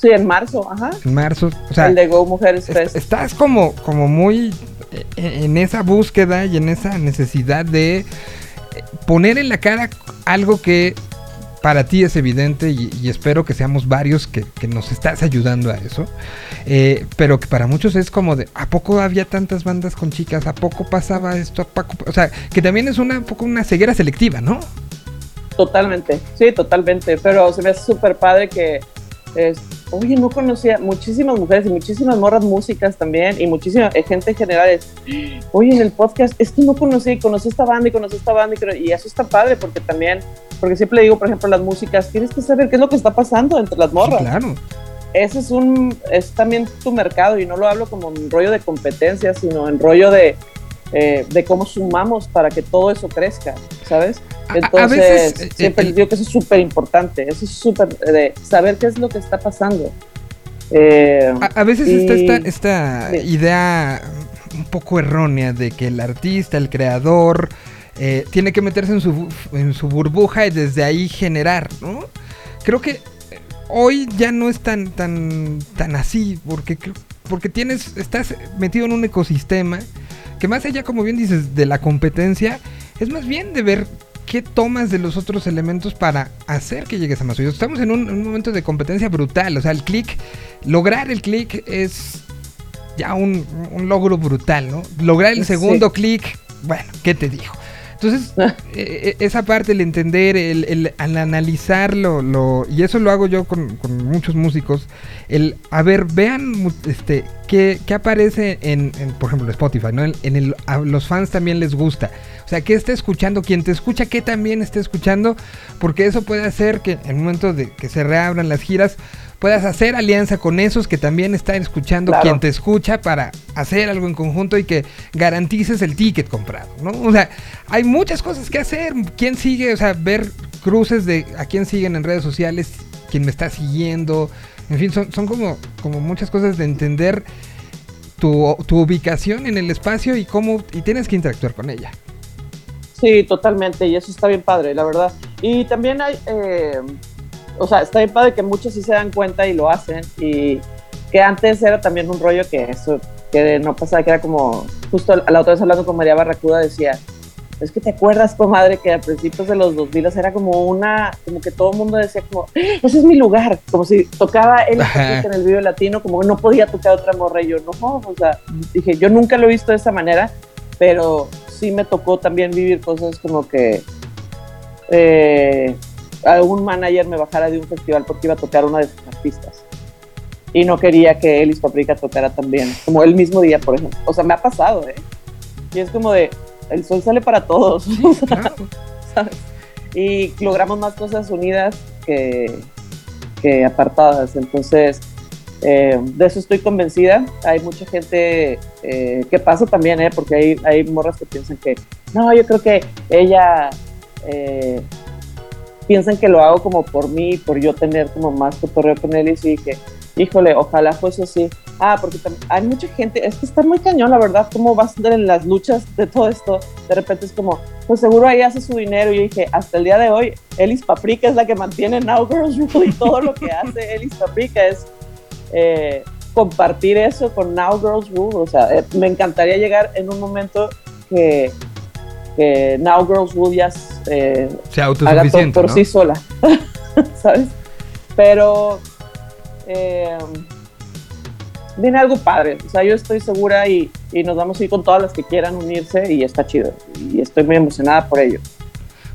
Sí, en marzo, ajá. en marzo. O sea, el de Go Mujeres est- Fest. estás como, como muy eh, en esa búsqueda y en esa necesidad de eh, poner en la cara algo que para ti es evidente y, y espero que seamos varios que, que nos estás ayudando a eso. Eh, pero que para muchos es como de, ¿a poco había tantas bandas con chicas? ¿A poco pasaba esto? ¿A poco? O sea, que también es una, un poco una ceguera selectiva, ¿no? Totalmente, sí, totalmente. Pero se me hace súper padre que, es, oye, no conocía muchísimas mujeres y muchísimas morras músicas también y muchísima eh, gente en general. Es, oye, en el podcast, es que no conocí, y conocí esta banda y conocí esta banda y, y eso está padre porque también, porque siempre digo, por ejemplo, las músicas, tienes que saber qué es lo que está pasando entre las Sí, morras. claro. ese es un es también tu mercado y no lo hablo como en rollo de competencia sino en rollo de eh, de cómo sumamos para que todo eso crezca sabes A- a- entonces veces, eh, siempre el- digo que eso es súper importante eso es súper eh, de saber qué es lo que está pasando Eh, A, a veces Y- está esta, esta Sí. idea un poco errónea de que el artista, el creador, eh, tiene que meterse en su, en su burbuja y desde ahí generar, ¿no? Creo que eh, hoy ya no es tan, tan, tan así, porque, creo- porque tienes, estás metido en un ecosistema que más allá, como bien dices, de la competencia, es más bien de ver qué tomas de los otros elementos para hacer que llegues a más oídos. Estamos en un, un momento de competencia brutal, o sea, el click, lograr el click es ya un, un logro brutal, ¿no? Lograr el Sí. segundo click, bueno, ¿qué te digo? Entonces, eh, eh, esa parte, el entender, el, el- al analizarlo, lo, y eso lo hago yo con, con muchos músicos, el, a ver, vean este, qué, qué aparece en, en, por ejemplo, Spotify, ¿no? En, en el, a los fans también les gusta. O sea, ¿qué está escuchando? Quien te escucha, ¿qué también está escuchando? Porque eso puede hacer que en el momento de que se reabran las giras, puedas hacer alianza con esos que también están escuchando Claro. quien te escucha para hacer algo en conjunto y que garantices el ticket comprado, ¿no? O sea, hay muchas cosas que hacer. ¿Quién sigue? O sea, ver cruces de a quién siguen en redes sociales, quién me está siguiendo. En fin, son, son como, como muchas cosas de entender tu, tu ubicación en el espacio y cómo y tienes que interactuar con ella. Sí, totalmente, y eso está bien padre, la verdad. Y también hay, eh, o sea, está bien padre que muchos sí se dan cuenta y lo hacen, y que antes era también un rollo que eso, que no pasaba, que era como, justo la otra vez hablando con María Barracuda decía, es que te acuerdas, comadre, que a principios de los 2000 era como una, como que todo el mundo decía como, "¡Ah, ese es mi lugar, como si tocaba él en el video latino, como que no podía tocar otra morra, y yo, no, o sea, dije, yo nunca lo he visto de esa manera, pero sí me tocó también vivir cosas como que eh, algún manager me bajara de un festival porque iba a tocar una de sus artistas y no quería que Elis Paprika tocara también, como el mismo día, por ejemplo. O sea, me ha pasado, ¿eh? Y es como de, el sol sale para todos, Claro. ¿sabes? Y logramos más cosas unidas que, que apartadas. Entonces, eh, de eso estoy convencida. Hay mucha gente eh, que pasa también, ¿eh? porque hay, hay morras que piensan que, no, yo creo que ella eh, piensan que lo hago como por mí, por yo tener como más cotorreo con él y sí que, híjole, ojalá fuese así. Ah, porque hay mucha gente, es que está muy cañón, la verdad, cómo vas a en las luchas de todo esto. De repente es como, pues seguro ahí hace su dinero. Y yo dije, hasta el día de hoy, Elis Paprika es la que mantiene Now Girls Rule y todo lo que hace Elis Paprika es eh, compartir eso con Now Girls Rule. O sea, eh, me encantaría llegar en un momento que, que Now Girls Rule ya eh, sea haga todo por ¿no? sí sola, ¿sabes? Pero eh, viene algo padre, o sea, yo estoy segura y, y nos vamos a ir con todas las que quieran unirse y está chido y estoy muy emocionada por ello.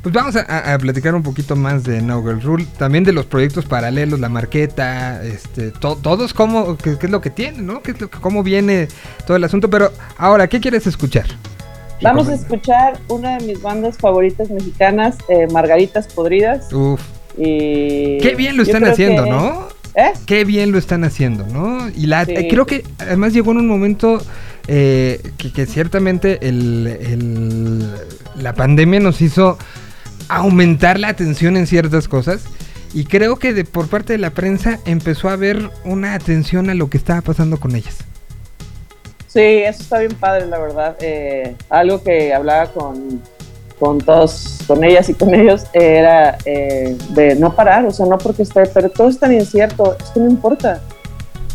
Pues vamos a, platicar un poquito más de No Girl Rule, también de los proyectos paralelos, la marqueta, este, to- todos cómo, qué, qué es lo que tienen, ¿no? ¿Qué es lo cómo viene todo el asunto. Pero ahora, ¿qué quieres escuchar? Vamos a escuchar una de mis bandas favoritas mexicanas, eh, Margaritas Podridas. Uf, Y qué bien lo están haciendo, que- ¿no? ¿Eh? Qué bien lo están haciendo, ¿no? Y la, Sí. eh, creo que además llegó en un momento eh, que, que ciertamente el, el- la pandemia nos hizo aumentar la atención en ciertas cosas. Y creo que de, por parte de la prensa empezó a haber una atención a lo que estaba pasando con ellas. Sí, eso está bien padre, la verdad. Eh, algo que hablaba con, con todos, con ellas y con ellos, era eh, de no parar, o sea, no porque esté, pero todo es tan incierto, es que no importa.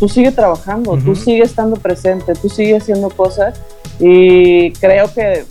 Tú sigue trabajando, tú Ujú. sigue estando presente, tú sigue haciendo cosas y creo que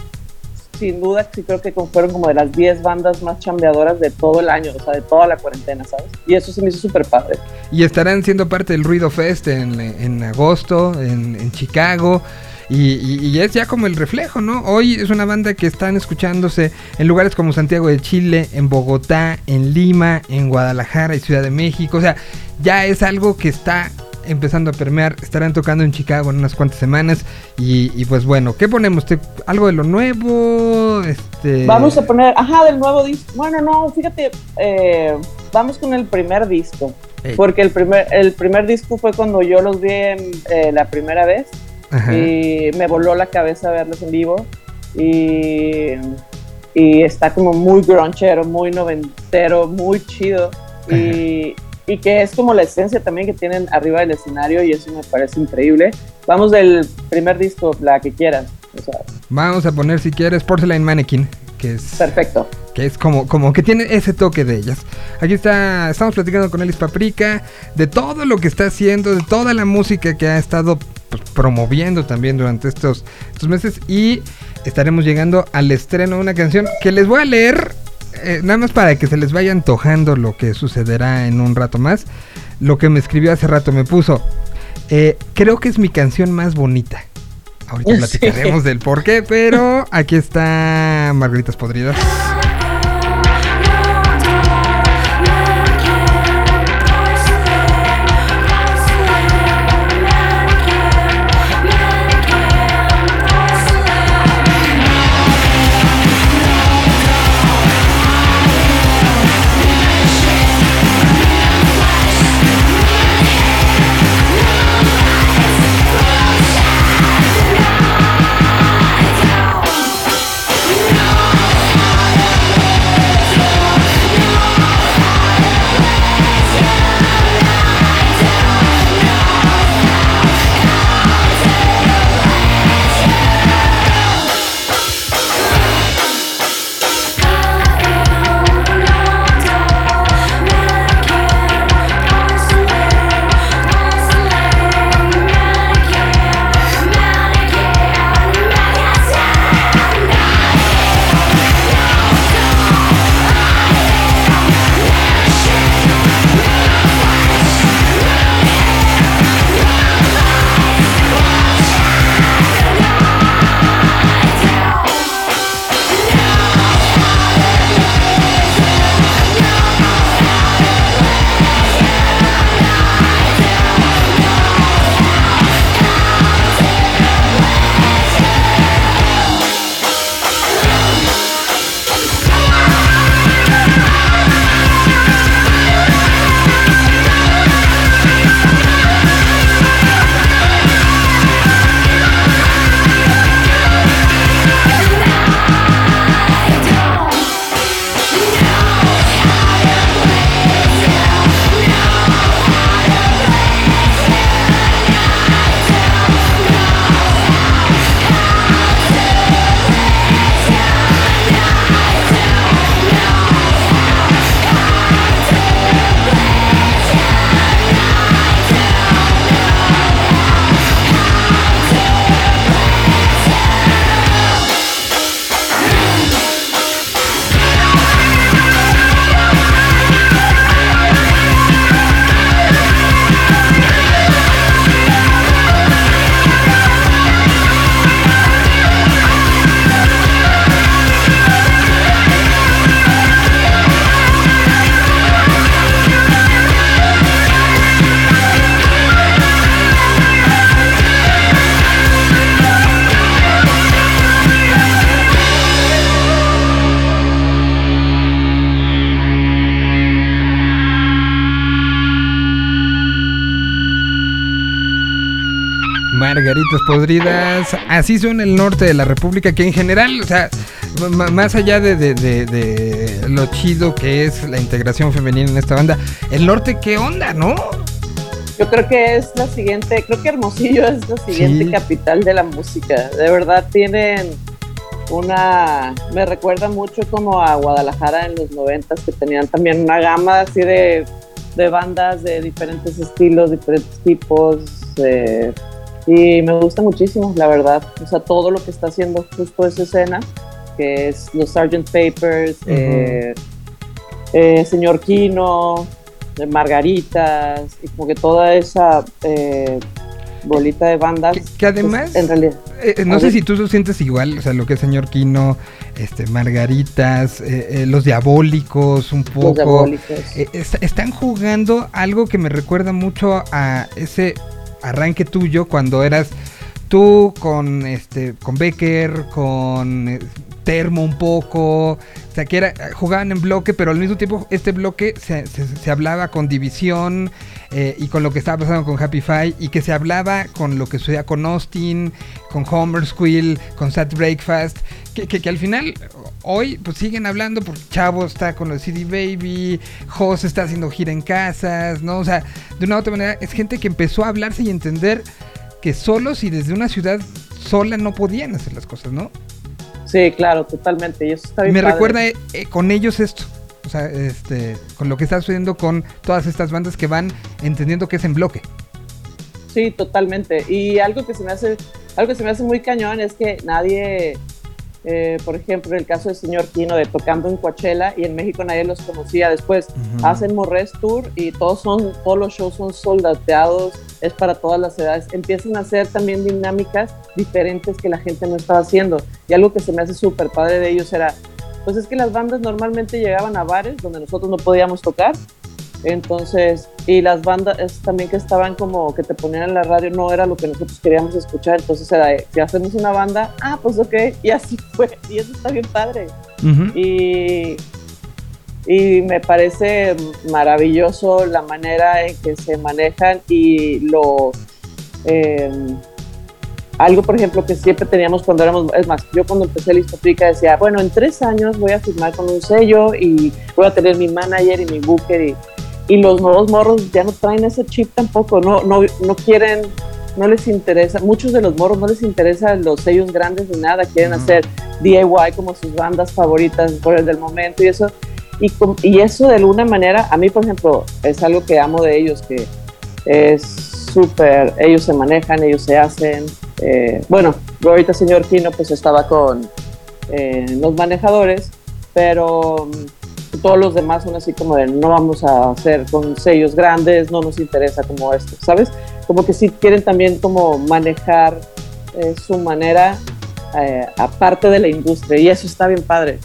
sin duda, sí creo que fueron como de las 10 bandas más chambeadoras de todo el año, o sea, de toda la cuarentena, ¿sabes? Y eso se me hizo súper padre. Y estarán siendo parte del Ruido Fest en, en agosto, en, en Chicago. Y, y- y es ya como el reflejo, ¿no? Hoy es una banda que están escuchándose en lugares como Santiago de Chile, en Bogotá, en Lima, en Guadalajara y Ciudad de México. O sea, ya es algo que está empezando a permear. Estarán tocando en Chicago en unas cuantas semanas. Y, y pues bueno, ¿qué ponemos? ¿Te- ¿Algo de lo nuevo? Este... Vamos a poner, ajá, del nuevo disco. Bueno, no, fíjate, eh, vamos con el primer disco. Porque el primer, el primer disco fue cuando yo los vi eh, la primera vez Ajá. y me voló la cabeza verlos en vivo. Y, y está como muy gronchero, muy noventero, muy chido. Y, y que es como la esencia también que tienen arriba del escenario y eso me parece increíble. Vamos del primer disco, la que. O sea, Vamos a poner si quieres Porcelain Mannequin. Que es perfecto. que es como, como que tiene ese toque de ellas. Aquí está, estamos platicando con Elis Paprika, de todo lo que está haciendo, de toda la música que ha estado pues, promoviendo también durante estos, estos meses y estaremos llegando al estreno de una canción que les voy a leer, eh, nada más para que se les vaya antojando lo que sucederá en un rato más. Lo que me escribió hace rato me puso, eh, creo que es mi canción más bonita. Ahorita Sí. platicaremos del por qué, pero aquí está Margaritas Podridas. Podridas. Así suena el norte de la República, que en general, o sea, más allá de, de- de- de lo chido que es la integración femenina en esta banda, el norte, ¿qué onda, no? Yo creo que es la siguiente, creo que Hermosillo es la siguiente Sí. capital de la música. De verdad tienen una, me recuerda mucho como a Guadalajara en los noventas que tenían también una gama así de, de bandas de diferentes estilos, diferentes tipos. eh, y me gusta muchísimo, la verdad. O sea, todo lo que está haciendo justo esa escena. que es los Sgt. Papers, eh, eh, Señor Kino, eh, Margaritas, y como que toda esa eh, bolita de bandas. Que, que además, pues, en realidad, eh, no sé si tú lo sientes igual, o sea, lo que es señor Quino, este, Margaritas, eh, eh, los diabólicos, un los poco. diabólicos. Eh, est- están jugando algo que me recuerda mucho a ese arranque tuyo cuando eras tú con este con Becker, con eh, Termo un poco, o sea que era, jugaban en bloque, pero al mismo tiempo este bloque se, se- se hablaba con división eh, y con lo que estaba pasando con Happy Five y que se hablaba con lo que sucedía con Austin, con Homer Squill, con Sat Breakfast, que, que, que al final hoy pues siguen hablando porque Chavo está con los CD Baby, Jos está haciendo gira en casas, ¿no? O sea, de una u otra manera es gente que empezó a hablarse y entender que solos y desde una ciudad sola no podían hacer las cosas, ¿no? Sí, claro, totalmente. Y eso está bien Me padre. recuerda eh, eh, con ellos esto. O sea, este, con lo que está sucediendo con todas estas bandas que van entendiendo que es en bloque. Sí, totalmente. Y algo que se me hace, algo que se me hace muy cañón es que nadie, eh, por ejemplo, en el caso del señor Kino de tocando en Coachella y en México nadie los conocía. Después Ujú. hacen Morres Tour y todos son, todos los shows son soldateados, es para todas las edades. Empiezan a hacer también dinámicas diferentes que la gente no estaba haciendo. Y algo que se me hace súper padre de ellos era, pues es que las bandas normalmente llegaban a bares donde nosotros no podíamos tocar entonces, y las bandas también que estaban como que te ponían en la radio, no era lo que nosotros queríamos escuchar. Entonces era, de, si hacemos una banda, ah, pues ok, y así fue. Y eso está bien padre. Y, y me parece maravilloso la manera en que se manejan y lo... eh, algo, por ejemplo, que siempre teníamos cuando éramos, es más, yo cuando empecé Listotrica decía, bueno, en tres años voy a firmar con un sello y voy a tener mi manager y mi booker y, y los nuevos morros ya no traen ese chip tampoco, no, no, no quieren, no les interesa, muchos de los morros no les interesan los sellos grandes ni nada, quieren hacer DIY como sus bandas favoritas por el del momento y eso, y, y eso de alguna manera, a mí por ejemplo, es algo que amo de ellos, que es súper, ellos se manejan, ellos se hacen. Eh, bueno, ahorita señor Kino pues estaba con eh, los manejadores, pero mm, todos los demás son así como de no vamos a hacer con sellos grandes, no nos interesa como esto, ¿sabes? Como que sí quieren también como manejar eh, su manera eh, aparte de la industria y eso está bien padre.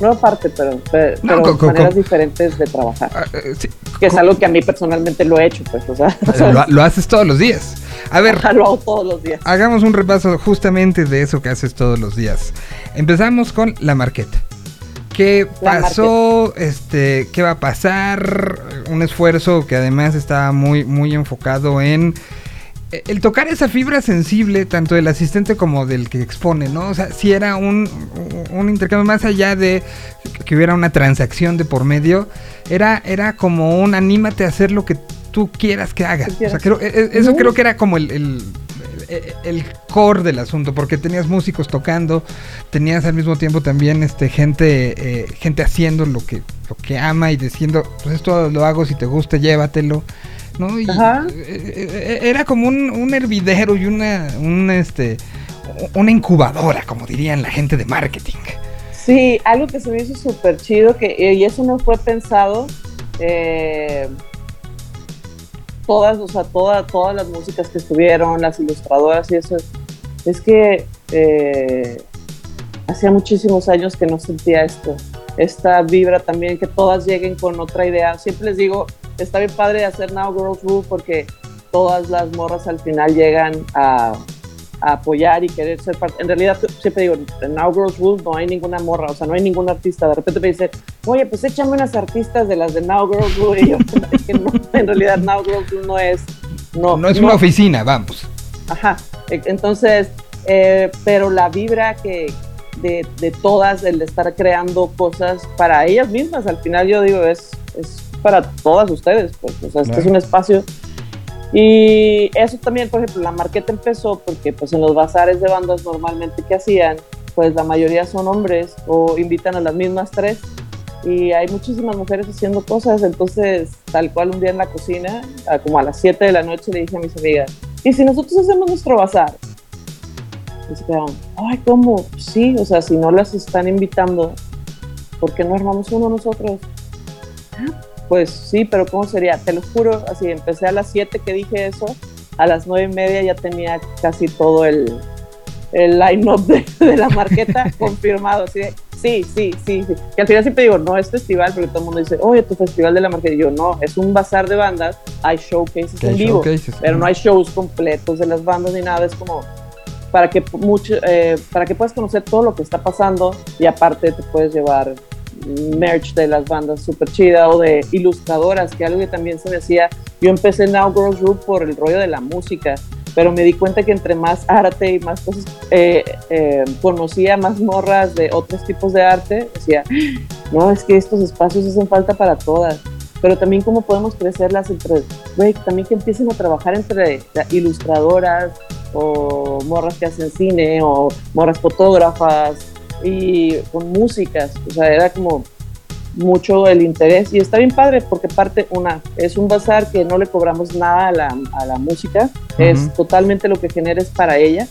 No aparte, pero, pero, No, pero co- co- maneras co- diferentes de trabajar Ah, eh, sí, que es algo que a mí personalmente lo he hecho, pues, o sea, lo, lo haces todos los días. A ver, lo hago todos los días. hagamos un repaso justamente de eso que haces todos los días. Empezamos con la marqueta. ¿Qué pasó? Este, ¿qué va a pasar? Un esfuerzo que además está muy, muy enfocado en el tocar esa fibra sensible, tanto del asistente como del que expone, ¿no? O sea, si era un, un intercambio más allá de que hubiera una transacción de por medio, era, era como un anímate a hacer lo que tú quieras que hagas. O sea, creo, e- e- eso creo que era como el, el, el- el core del asunto, porque tenías músicos tocando, tenías al mismo tiempo también este gente eh, gente haciendo lo que lo que ama y diciendo, pues esto lo hago si te gusta, llévatelo. ¿No? Y Ajá. eh, eh, era como un, un hervidero y una, un, este, una incubadora, como dirían la gente de marketing. Sí, algo que se me hizo súper chido, que, y eso no fue pensado, eh, todas, o sea, toda- todas las músicas que estuvieron, las ilustradoras y eso, es que eh, hacía muchísimos años que no sentía esto, esta vibra también, que todas lleguen con otra idea. Siempre les digo, está bien padre hacer Now Girls Rule porque todas las morras al final llegan a, a apoyar y querer ser parte. En realidad, siempre digo, en Now Girls Rule no hay ninguna morra, o sea, no hay ningún artista. De repente me dicen, oye, pues échame unas artistas de las de Now Girls Rule. Y yo, no, en realidad, Now Girls Rule no es. No, No es una oficina, vamos. Ajá. E- Entonces, eh, pero la vibra que de, de todas, el de estar creando cosas para ellas mismas, al final yo digo, es, es para todas ustedes, pues, o sea, este Claro. es un espacio. Y eso también, por ejemplo, la marqueta empezó porque pues en los bazares de bandas normalmente que hacían, pues la mayoría son hombres o invitan a las mismas tres y hay muchísimas mujeres haciendo cosas, entonces tal cual un día en la cocina, a- como a las 7 de la noche le dije a mis amigas, ¿y si nosotros hacemos nuestro bazar? Y se quedaron, ay, ¿cómo? Sí, o sea, si no las están invitando, ¿por qué no armamos uno nosotros? "Ah, Pues sí, pero ¿cómo sería? Te lo juro, así empecé a las 7 que dije eso, a las 9 y media ya tenía casi todo el, el line-up de, de la marqueta confirmado, así de, sí, sí, sí, sí. Que al final siempre digo, no es festival, porque todo el mundo dice, oye, tu festival de la marqueta. Y yo, no, es un bazar de bandas, hay showcases en vivo, showcases, pero no hay shows completos de las bandas ni nada, es como para que mucho, eh, para que puedas conocer todo lo que está pasando y aparte te puedes llevar merch de las bandas súper chida o de ilustradoras, que algo que también se me hacía, yo empecé Now Girls Group por el rollo de la música, pero me di cuenta que entre más arte y más cosas eh, eh, conocía más morras de otros tipos de arte, decía, no, es que estos espacios hacen falta para todas, pero también cómo podemos crecerlas entre, güey, también que empiecen a trabajar entre ilustradoras o morras que hacen cine o morras fotógrafas y con músicas, o sea, era como mucho el interés y está bien padre porque parte una, es un bazar que no le cobramos nada a la, a la música, es Ujú. totalmente lo que genera es para ella,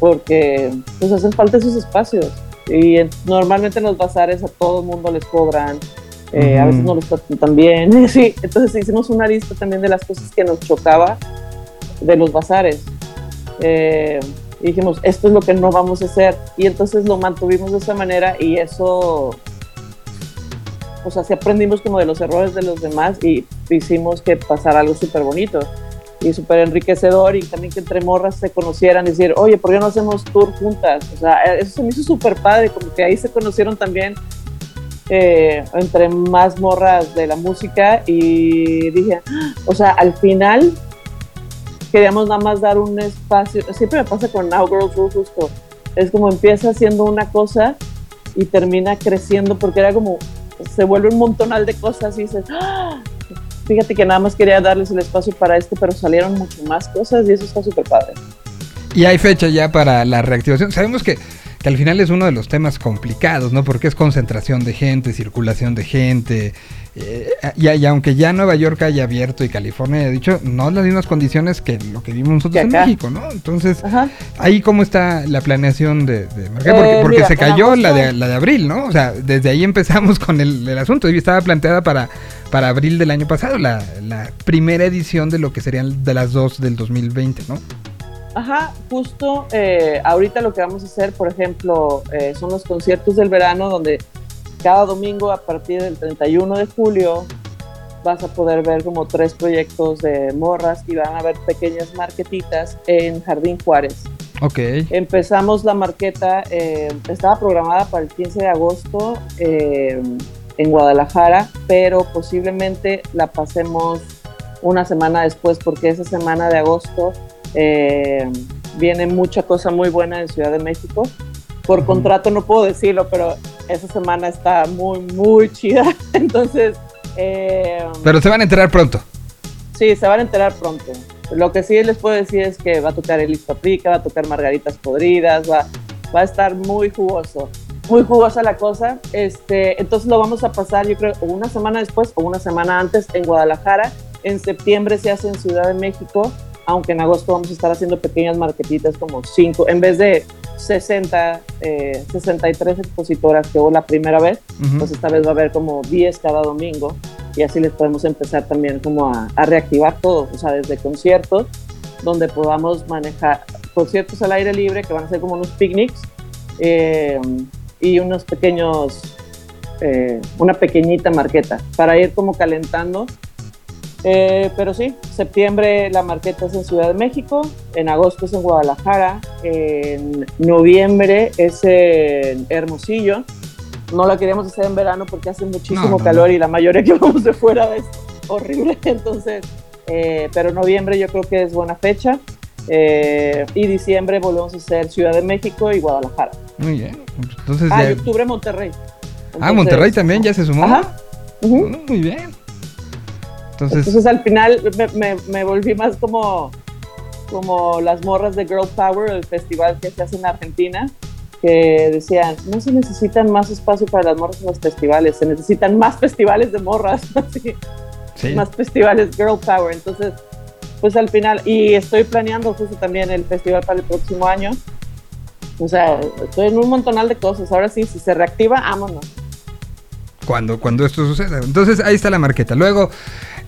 porque pues hacen falta esos espacios y en- normalmente en los bazares a todo el mundo les cobran, eh, a Ujú. veces no los tratan tan bien, sí, entonces hicimos una lista también de las cosas que nos chocaba de los bazares. Eh, y dijimos, esto es lo que no vamos a hacer. Y entonces lo mantuvimos de esa manera y eso, o sea, sí aprendimos como de los errores de los demás y hicimos que pasara algo súper bonito y súper enriquecedor y también que entre morras se conocieran y decir, oye, ¿por qué no hacemos tour juntas? O sea, eso se me hizo súper padre, como que ahí se conocieron también eh, entre más morras de la música y dije, "Ah", o sea, al final queríamos nada más dar un espacio, siempre me pasa con Now Girls Rule justo, es como empieza haciendo una cosa y termina creciendo porque era como, se vuelve un montonal de cosas y dices, "Ah, fíjate que nada más quería darles el espacio para esto, pero salieron mucho más cosas y eso está súper padre. Y hay fecha ya para la reactivación. Sabemos que, que al final es uno de los temas complicados, ¿no? Porque es concentración de gente, circulación de gente. Eh, y, y aunque ya Nueva York haya abierto y California haya dicho, no las mismas condiciones que lo que vimos nosotros en. México, ¿no? Entonces, Ajá. ahí cómo está la planeación de, de? Porque, Eh, porque mira, se cayó la de, la de abril, ¿no? O sea, desde ahí empezamos con el, el asunto. Y estaba planteada para, para abril del año pasado, la, la primera edición de lo que serían de las dos del 2020, ¿no? Ajá, justo eh, ahorita lo que vamos a hacer, por ejemplo, eh, son los conciertos del verano donde cada domingo a partir del 31 de julio vas a poder ver como tres proyectos de morras y van a haber pequeñas marquetitas en Jardín Juárez. Ok. Empezamos la marqueta, eh, estaba programada para el 15 de agosto eh, en Guadalajara, pero posiblemente la pasemos una semana después porque esa semana de agosto eh, viene mucha cosa muy buena en Ciudad de México. Por contrato no puedo decirlo, pero esa semana está muy, muy chida. Entonces, eh, Pero se van a enterar pronto. Sí, se van a enterar pronto. Lo que sí les puedo decir es que va a tocar el Paprika, va a tocar Margaritas Podridas, va, va a estar muy jugoso. Muy jugosa la cosa. Este, entonces lo vamos a pasar, yo creo, una semana después o una semana antes en Guadalajara. En septiembre se hace en Ciudad de México, aunque en agosto vamos a estar haciendo pequeñas marquetitas como cinco, en vez de 60, eh, 63 expositoras que hubo la primera vez, Ujú. pues esta vez va a haber como 10 cada domingo y así les podemos empezar también como a, a reactivar todo, o sea, desde conciertos donde podamos manejar conciertos al aire libre que van a ser como unos picnics eh, y unos pequeños, eh, una pequeñita marqueta para ir como calentando. Eh, pero sí, septiembre la marqueta es en Ciudad de México, en agosto es en Guadalajara, en noviembre es en Hermosillo. No la queríamos hacer en verano porque hace muchísimo No, no, calor y la mayoría que vamos de fuera es horrible. Entonces, eh, pero noviembre yo creo que es buena fecha. Eh, y diciembre volvemos a hacer Ciudad de México y Guadalajara. Muy bien. Entonces Ah, ya... y octubre Monterrey. Ah, Monterrey también ya se sumó. Ajá. Muy bien. Entonces, Entonces al final me, me- me volví más como, como las morras de Girl Power, el festival que se hace en Argentina, que decían, no se necesitan más espacio para las morras en los festivales, se necesitan más festivales de morras, así, sí. más festivales Girl Power. Entonces, pues al final, y estoy planeando justo también el festival para el próximo año, O sea, estoy en un montonal de cosas. Ahora sí, si se reactiva, vámonos. Cuando, cuando esto suceda. Entonces ahí está la marqueta. Luego,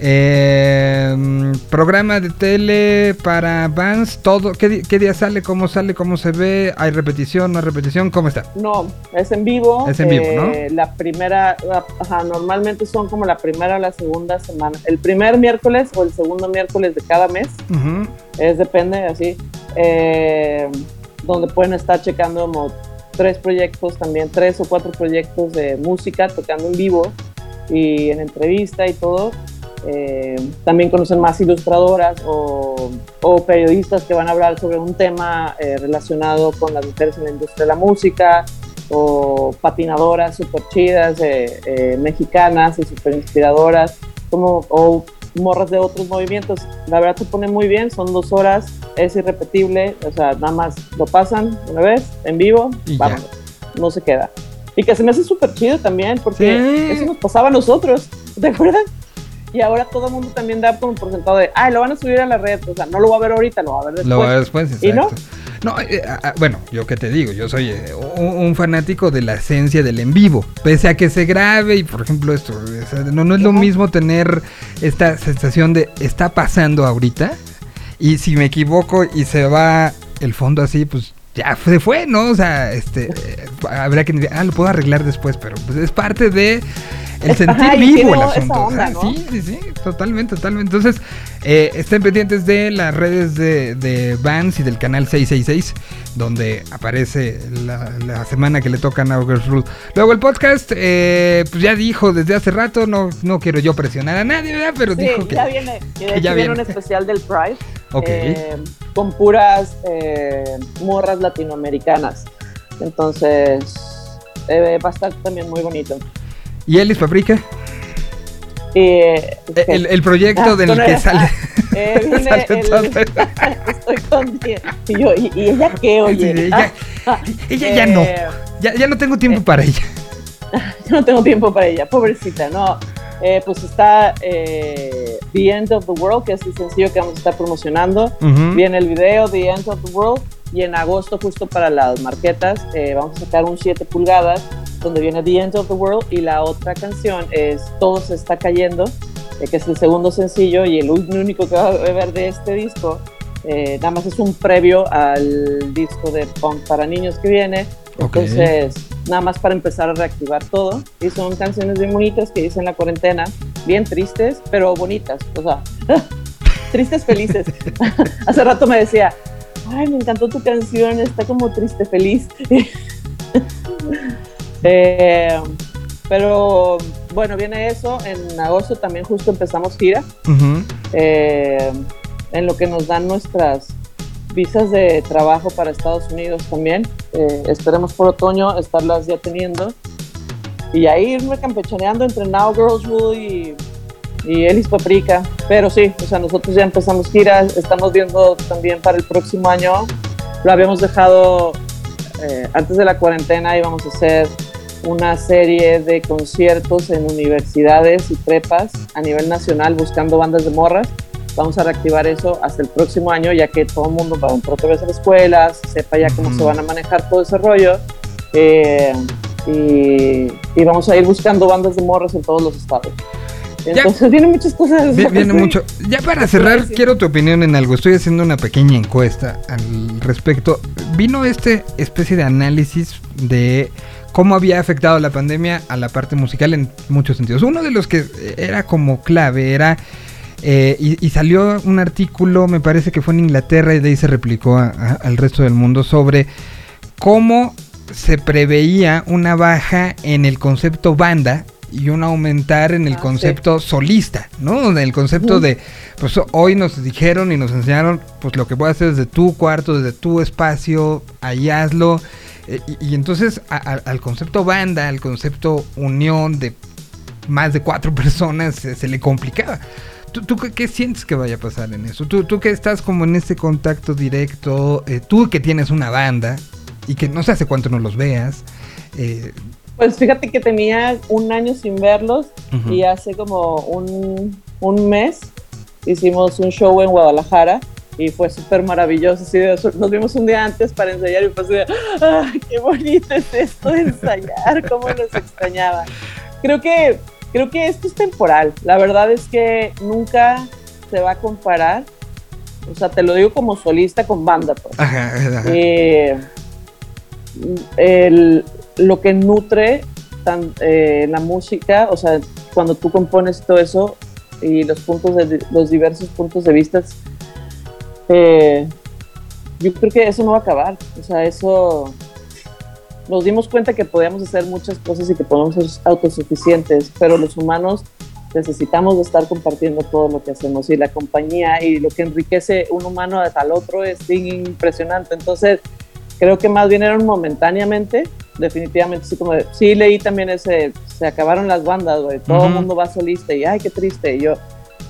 eh, programa de tele para Vans, todo. ¿Qué, día sale? ¿Cómo sale? ¿Cómo se ve? ¿Hay repetición? ¿No hay repetición? ¿Cómo está? No, es en vivo. Es en vivo, Eh, La primera, la- ajá, normalmente son como la primera o la segunda semana. El primer miércoles o el segundo miércoles de cada mes. Es depende, así, eh, donde pueden estar checando como tres proyectos, también tres o cuatro proyectos de música, tocando en vivo y en entrevista y todo. Eh, también conocen más ilustradoras o, o periodistas que van a hablar sobre un tema eh, relacionado con las mujeres en la industria de la música o patinadoras súper chidas eh, eh, mexicanas y súper inspiradoras como, o morras de otros movimientos. La verdad se pone muy bien, son dos horas, es irrepetible, o sea, nada más lo pasan una vez en vivo, Y ya. no se queda. Y que se me hace súper chido también, porque Sí. eso nos pasaba a nosotros, ¿te acuerdas? Y ahora todo el mundo también da como por sentado de, ay, lo van a subir a la red, o sea, no lo va a ver ahorita, lo va a ver después. Lo va a ver después, ¿Y no? exacto. No, eh, ah, ah, bueno, yo qué te digo, yo soy eh, un, un fanático de la esencia del en vivo, pese a que se grabe y por ejemplo esto, o sea, no, no es lo mismo tener esta sensación de está pasando ahorita y si me equivoco y se va el fondo así, pues ya se fue, ¿no? O sea, este, eh, habrá que, ah, lo puedo arreglar después, pero pues es parte de el sentir ajá, vivo el asunto. onda, ¿no? Sí, sí, sí, totalmente, totalmente. Entonces, eh, estén pendientes de las redes de, de Vans y del canal 666, donde aparece la, la semana que le toca a Now Girls Rule. Luego el podcast, eh, pues ya dijo desde hace rato, no, no quiero yo presionar a nadie, ¿verdad? Pero Sí, dijo que... ya viene. De que ya viene un especial del Pride. Ok. eh, con puras eh, morras latinoamericanas. Entonces, eh, va a estar también muy bonito. ¿Y Elis Paprika? Y, eh, El, el proyecto Ah, del con que sale... eh, viene sale el- estoy con y yo, ¿y, y ella qué, oye? Sí, ella, Ah, ella ya no. eh, Ya, ya no tengo tiempo eh, para ella. yo no tengo tiempo para ella, pobrecita, no. Eh, pues está eh, The End of the World, que es el sencillo que vamos a estar promocionando. Ujú. Viene el video The End of the World y en agosto justo para las marquetas eh, vamos a sacar un 7 pulgadas donde viene The End of the World y la otra canción es Todo se está cayendo, eh, que es el segundo sencillo y el único que va a ver de este disco. eh, nada más es un previo al disco de punk para niños que viene. Ok. Entonces, nada más para empezar a reactivar todo. Y son canciones bien bonitas que hice en la cuarentena, bien tristes, pero bonitas. O sea, tristes felices. Hace rato me decía, ay, me encantó tu canción, está como triste feliz. Eh, pero bueno, viene eso. En agosto también justo empezamos gira, eh, en lo que nos dan nuestras visas de trabajo para Estados Unidos también. Eh, esperemos por otoño estarlas ya teniendo. Y ahí irme campechaneando entre Now Girls Rule y, y Elis Paprika. Pero sí, o sea, nosotros ya empezamos giras, estamos viendo también para el próximo año. Lo habíamos dejado eh, antes de la cuarentena, íbamos a hacer una serie de conciertos en universidades y prepas a nivel nacional buscando bandas de morras. Vamos a reactivar eso hasta el próximo año, ya que todo el mundo va otra vez a las escuelas, sepa ya cómo se van a manejar todo ese rollo. Eh, y, y vamos a ir buscando bandas de morras en todos los estados. Entonces vienen muchas cosas. Vi- Viene mucho. Ya para cerrar, quiero tu opinión en algo. Estoy haciendo una pequeña encuesta al respecto. Vino este especie de análisis de cómo había afectado la pandemia a la parte musical en muchos sentidos. Uno de los que era como clave era eh, y, y salió un artículo, me parece que fue en Inglaterra y de ahí se replicó a- a- al resto del mundo sobre cómo se preveía una baja en el concepto banda y un aumentar en el Ah, sí. concepto solista, ¿no? En el concepto de, pues hoy nos dijeron y nos enseñaron, pues lo que puedes hacer desde tu cuarto, desde tu espacio, ahí hazlo. Eh, y, y entonces a- a- al concepto banda, al concepto unión de más de cuatro personas, se, se le complicaba. ¿Tú, tú qué, qué sientes que vaya a pasar en eso? Tú, tú que estás como en este contacto directo, eh, tú que tienes una banda y que no sé hace cuánto no los veas. eh, Pues fíjate que tenía un año sin verlos Ujú. y hace como un, un mes hicimos un show en Guadalajara y fue súper maravilloso. Así de- nos vimos un día antes para ensayar y fue así de, ¡ay, qué bonito es esto de ensayar! ¿Cómo nos extrañaba? Creo que, creo que esto es temporal. La verdad es que nunca se va a comparar. O sea, te lo digo como solista con banda, pues. Ajá, ajá. Eh, el- lo que nutre tan- eh, la música, o sea, cuando tú compones todo eso y los puntos de, los diversos puntos de vista, eh, yo creo que eso no va a acabar. O sea, eso nos dimos cuenta que podíamos hacer muchas cosas y que podemos ser autosuficientes, pero los humanos necesitamos de estar compartiendo todo lo que hacemos y la compañía y lo que enriquece un humano al otro es impresionante. Entonces, creo que más bien eran momentáneamente, definitivamente, sí, como de- sí leí también ese, se acabaron las bandas, güey, todo el Ujú. mundo va solista y ay, qué triste, y yo,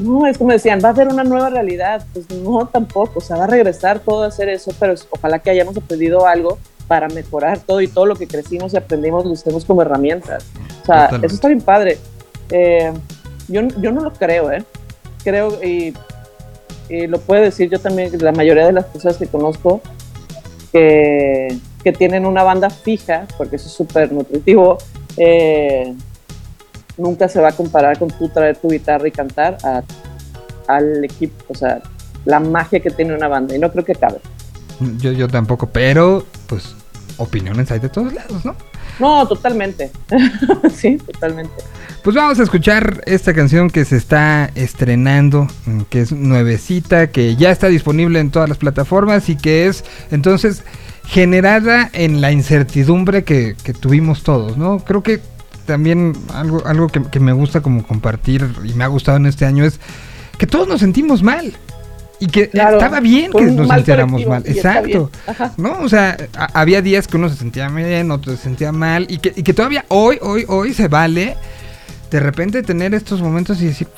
no, es como decían, va a haber una nueva realidad, pues no, tampoco, o sea, va a regresar todo a hacer eso, pero ojalá que hayamos aprendido algo para mejorar todo y todo lo que crecimos y aprendimos lo usemos como herramientas. O sea, Totalmente. eso está bien padre. Eh, yo, yo no lo creo, ¿eh? Creo, y, y lo puedo decir yo también, la mayoría de las personas que conozco que, que tienen una banda fija, porque eso es súper nutritivo, eh, nunca se va a comparar con tú traer tu guitarra y cantar a- al equipo, o sea, la magia que tiene una banda, y no creo que cabe. Yo, yo tampoco, pero pues opiniones hay de todos lados, ¿no? No, totalmente. sí, totalmente. Pues vamos a escuchar esta canción que se está estrenando, mm, que es nuevecita, que ya está disponible en todas las plataformas y que es entonces generada en la incertidumbre que, tuvimos todos, ¿no? Creo que también algo, algo que, que me gusta como compartir y me ha gustado en este año es que todos nos sentimos mal. Y que Claro, estaba bien que nos sintiéramos mal. Exacto. ¿no? O sea, a- había días que uno se sentía bien, otro se sentía mal, y que, y que todavía hoy, hoy, hoy se vale de repente tener estos momentos y decir,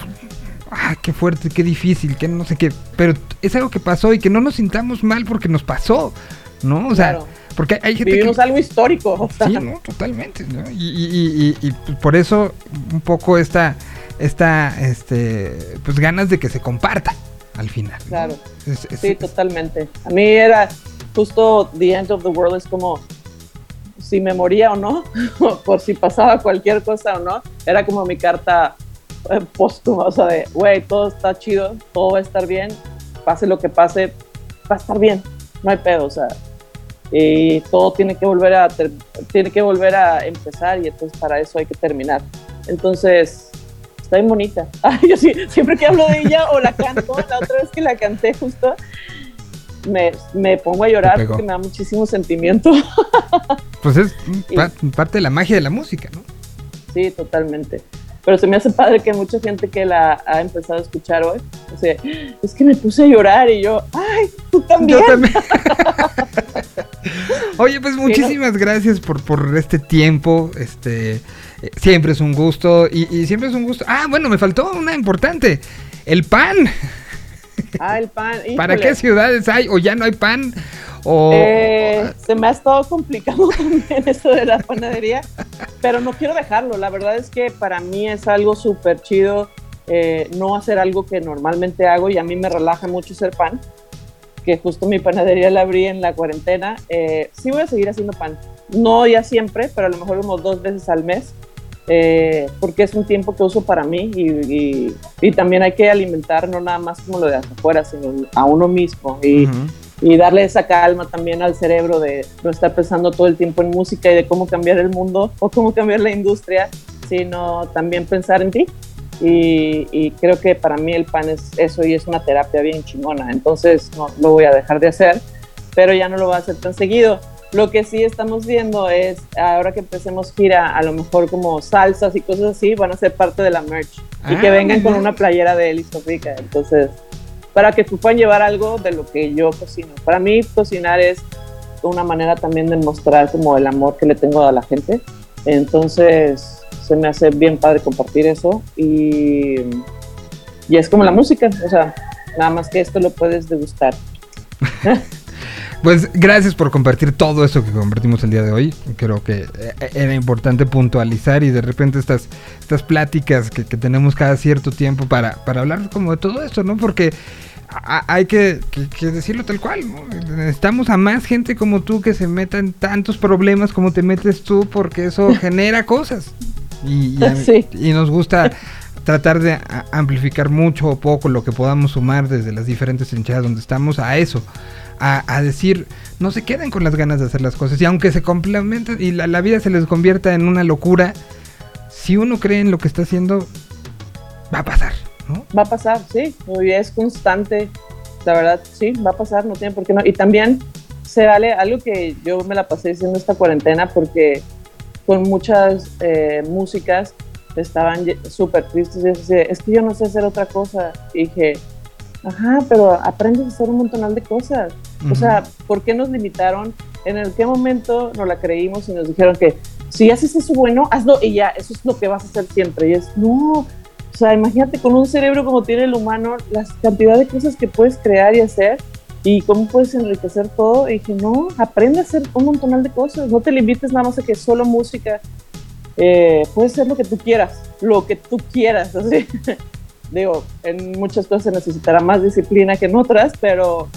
ah, qué fuerte, qué difícil, qué no sé qué, pero es algo que pasó y que no nos sintamos mal porque nos pasó, ¿no? O sea, Claro. porque hay gente Vivimos que... algo histórico. o sea, Sí, no, totalmente, ¿no? Y, y- y- y- y, por eso un poco esta, esta, este, pues ganas de que se comparta al final. ¿no? Claro. Es- es- Sí, totalmente. A mí era justo The End of the World, es como si me moría o no, por si pasaba cualquier cosa o no, era como mi carta eh, póstuma, o sea, de, güey, todo está chido, todo va a estar bien, pase lo que pase, va a estar bien, no hay pedo, o sea, y todo tiene que volver a, ter- tiene que volver a empezar y entonces para eso hay que terminar. Entonces, está bien bonita. Ay, yo sí, siempre que hablo de ella o la canto, la otra vez que la canté justo, me, me pongo a llorar porque me da muchísimo sentimiento. Pues es Y- parte de la magia de la música, ¿no? Sí, totalmente. Pero se me hace padre que mucha gente que la ha empezado a escuchar hoy, o sea, es que me puse a llorar y yo, ay, tú también. Yo también. Oye, pues muchísimas gracias por, por este tiempo. Este eh, siempre es un gusto. Y, y siempre es un gusto. Ah, bueno, me faltó una importante. El pan. Ah, el pan. ¿Para qué ciudades hay? ¿O ya no hay pan? O. Eh, se me ha estado complicado también eso de la panadería, pero no quiero dejarlo. La verdad es que para mí es algo súper chido eh, no hacer algo que normalmente hago y a mí me relaja mucho hacer pan, que justo mi panadería la abrí en la cuarentena. Eh, sí voy a seguir haciendo pan, no ya siempre, pero a lo mejor como dos veces al mes. Eh, porque es un tiempo que uso para mí y, y- y también hay que alimentar no nada más como lo de afuera, sino a uno mismo. Y, Ujú. y darle esa calma también al cerebro de no estar pensando todo el tiempo en música y de cómo cambiar el mundo o cómo cambiar la industria, sino también pensar en ti. Y, y creo que para mí el pan es eso y es una terapia bien chingona. Entonces no lo voy a dejar de hacer, pero ya no lo voy a hacer tan seguido. Lo que sí estamos viendo es, ahora que empecemos gira, a lo mejor como salsas y cosas así, van a ser parte de la merch. y Ah, que vengan muy con una playera de Listo Rica. Entonces, para que tú puedan llevar algo de lo que yo cocino. Para mí, cocinar es una manera también de mostrar como el amor que le tengo a la gente. Entonces, se me hace bien padre compartir eso. Y, y es como la música, o sea, nada más que esto lo puedes degustar. Pues gracias por compartir todo eso que compartimos el día de hoy. Creo que eh, era importante puntualizar y de repente estas, estas pláticas que, que tenemos cada cierto tiempo para, para hablar como de todo esto, ¿no? Porque hay que, que- que decirlo tal cual. ¿no? Necesitamos a más gente como tú que se meta en tantos problemas como te metes tú porque eso genera cosas. Y, y a- Sí. y nos gusta tratar de amplificar mucho o poco lo que podamos sumar desde las diferentes trincheras donde estamos a eso. A, decir, no se queden con las ganas de hacer las cosas. Y aunque se complementen y la, la vida se les convierta en una locura, si uno cree en lo que está haciendo, va a pasar, ¿no? Va a pasar, sí, es constante. La verdad, sí, va a pasar, no tiene por qué no. Y también se vale algo que yo me la pasé diciendo esta cuarentena porque con muchas eh, músicas estaban súper tristes y así, es que yo no sé hacer otra cosa. Y dije, ajá, pero aprendes a hacer un montonal de cosas. O sea, ¿por qué nos limitaron? ¿En el qué momento nos la creímos y nos dijeron que si haces eso bueno, hazlo y ya, eso es lo que vas a hacer siempre? Y es, no, o sea, imagínate con un cerebro como tiene el humano, la cantidad de cosas que puedes crear y hacer y cómo puedes enriquecer todo. Y dije, no, aprende a hacer un montonal de cosas, no te limites nada más a que solo música. Eh, puedes hacer lo que tú quieras, lo que tú quieras, así. Digo, en muchas cosas se necesitará más disciplina que en otras, pero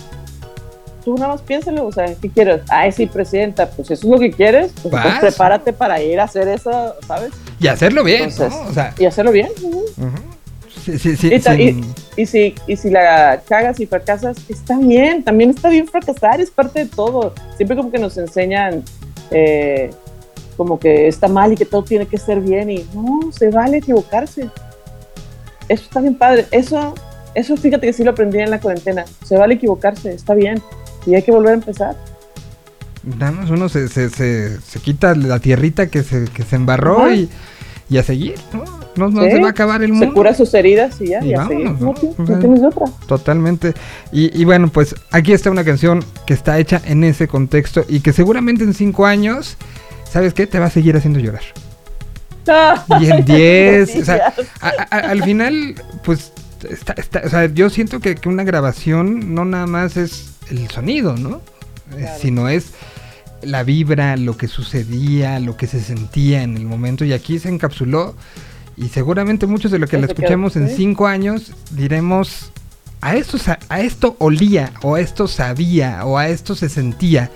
tú nada más piénsalo, o sea, ¿qué quieres? Ay, sí, presidenta, pues eso es lo que quieres, pues prepárate para ir a hacer eso, ¿sabes? Y hacerlo bien, Entonces, ¿no? O sea, Y hacerlo bien. ujú. Sí, sí, sí, Y, ta- sin- y- y si, y si la cagas y fracasas, está bien, también está bien fracasar, es parte de todo. Siempre como que nos enseñan eh, como que está mal y que todo tiene que ser bien y no, se vale equivocarse. Eso está bien padre. Eso, eso fíjate que sí lo aprendí en la cuarentena. Se vale equivocarse, está bien. Y hay que volver a empezar. Nada más uno se, se, se, se quita la tierrita que se, que se embarró Ajá. y, y a seguir, ¿no? No, no Sí. se va a acabar el Se mundo. cura sus heridas y ya, Y y a vámonos, seguir. ¿no? Sea, tienes otra. Totalmente. Y, y bueno, pues aquí está una canción que está hecha en ese contexto y que seguramente en cinco años, ¿sabes qué? Te va a seguir haciendo llorar. Y en 10, o sea, a- a- al final, pues, está, está- o sea, yo siento que, que una grabación no nada más es el sonido, ¿no? Eh, Claro. Sino es la vibra, lo que sucedía, lo que se sentía en el momento. Y aquí se encapsuló. Y seguramente muchos de lo que la escuchemos en cinco años diremos, a esto, a esto olía, o a esto sabía, o a esto se sentía.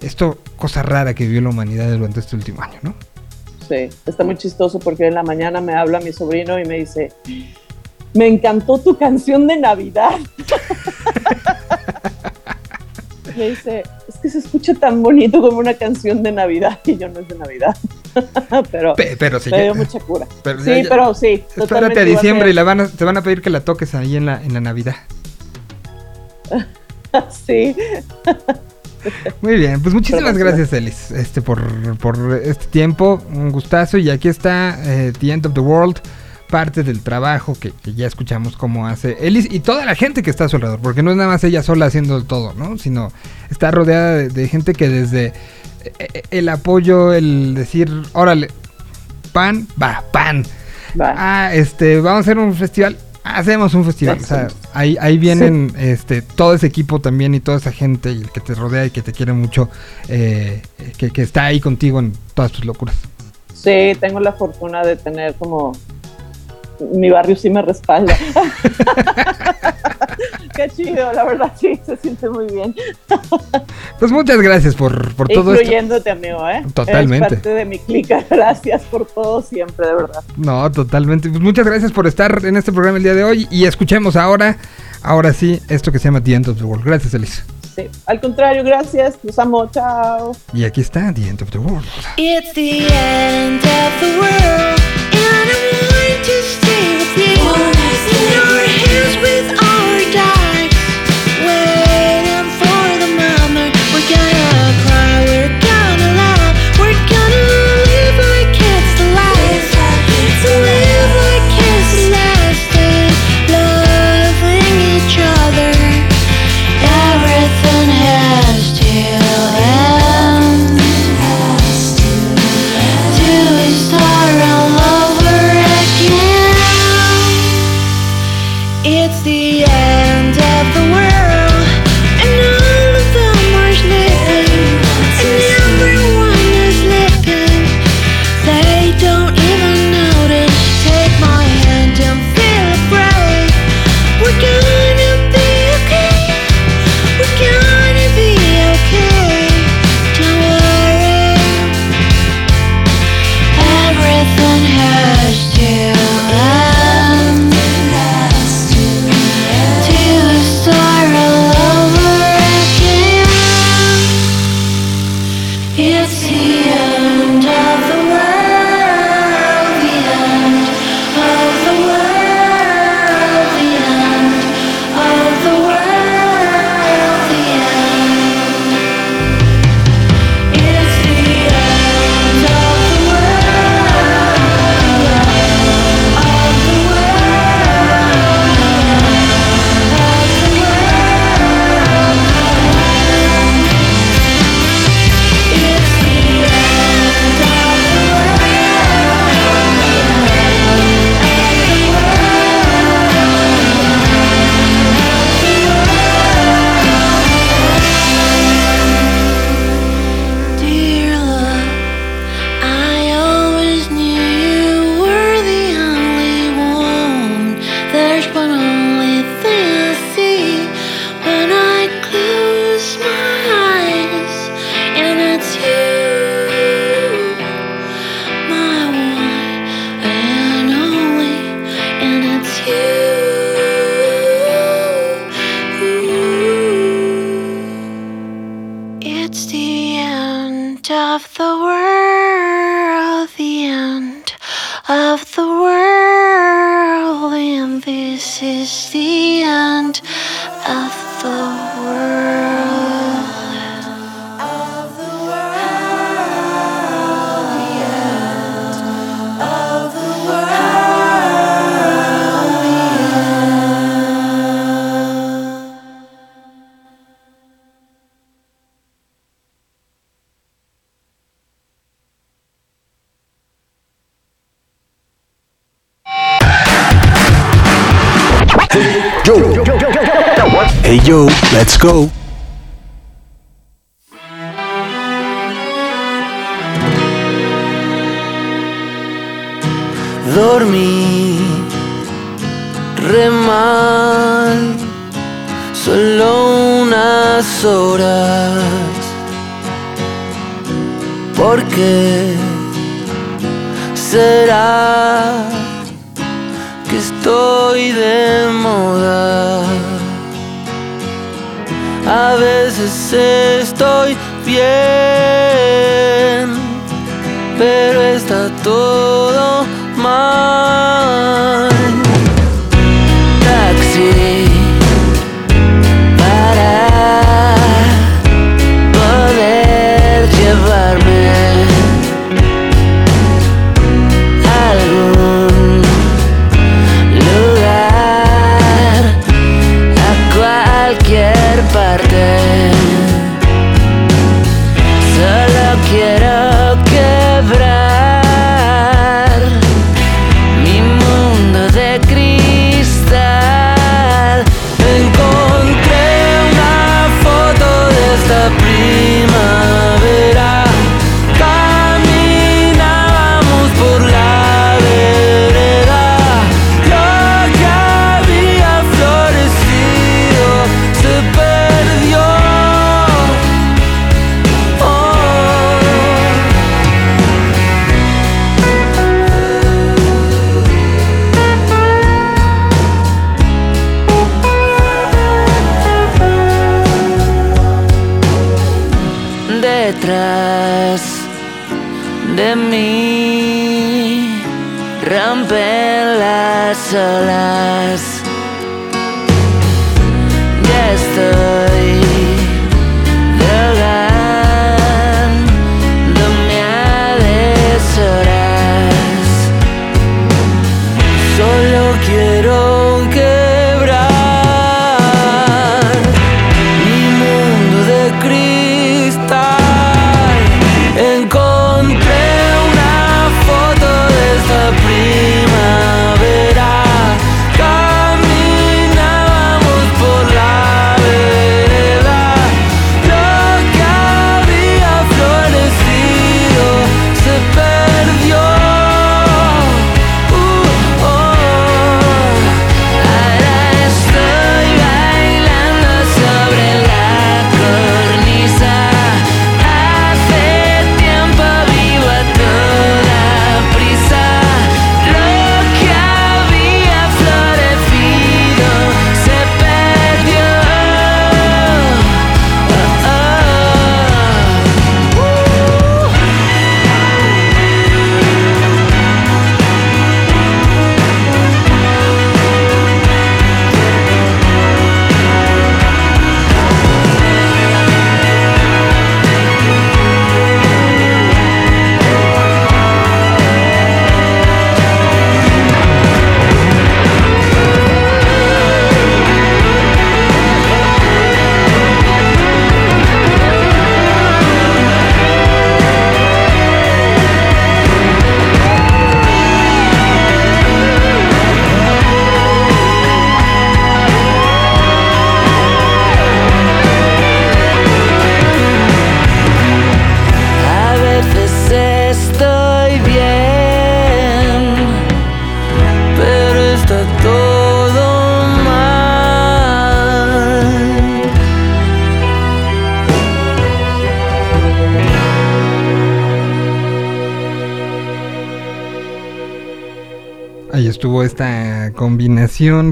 Esto, cosa rara que vivió la humanidad durante este último año, ¿no? Sí, está muy chistoso porque en la mañana me habla mi sobrino y me dice, me encantó tu canción de Navidad. me dice, es que se escucha tan bonito como una canción de Navidad y yo no es de Navidad. pero Pe- pero sí. me dio mucha cura. pero sí, ya- pero sí. Espérate a diciembre y la van a, te van a pedir que la toques ahí en la, en la Navidad. sí, Muy bien, pues muchísimas gracias, Elis, este, por, por este tiempo. Un gustazo. Y aquí está eh, The End of the World, parte del trabajo que, que ya escuchamos cómo hace Elis y toda la gente que está a su alrededor, porque no es nada más ella sola haciendo todo, ¿no? Sino está rodeada de, de gente que desde eh, eh, el apoyo, el decir, órale, pan, va, pan. va. Ah, este, vamos a hacer un festival. Hacemos un festival. O sea, ahí, ahí vienen este, todo ese equipo también y toda esa gente y el que te rodea y que te quiere mucho, eh, que, que está ahí contigo en todas tus locuras. Sí, tengo la fortuna de tener como mi barrio sí me respalda. Qué chido, la verdad sí, se siente muy bien. Pues muchas gracias por, por todo esto. Incluyéndote, amigo, ¿eh? Totalmente. Eres parte de mi clica. Gracias por todo siempre, de verdad. No, totalmente. Pues muchas gracias por estar en este programa el día de hoy y escuchemos ahora, ahora sí, esto que se llama The End of the World. Gracias, Elise. Sí. Al contrario, gracias. Los amo. Chao. Y aquí está The End of the World. It's the end of the world,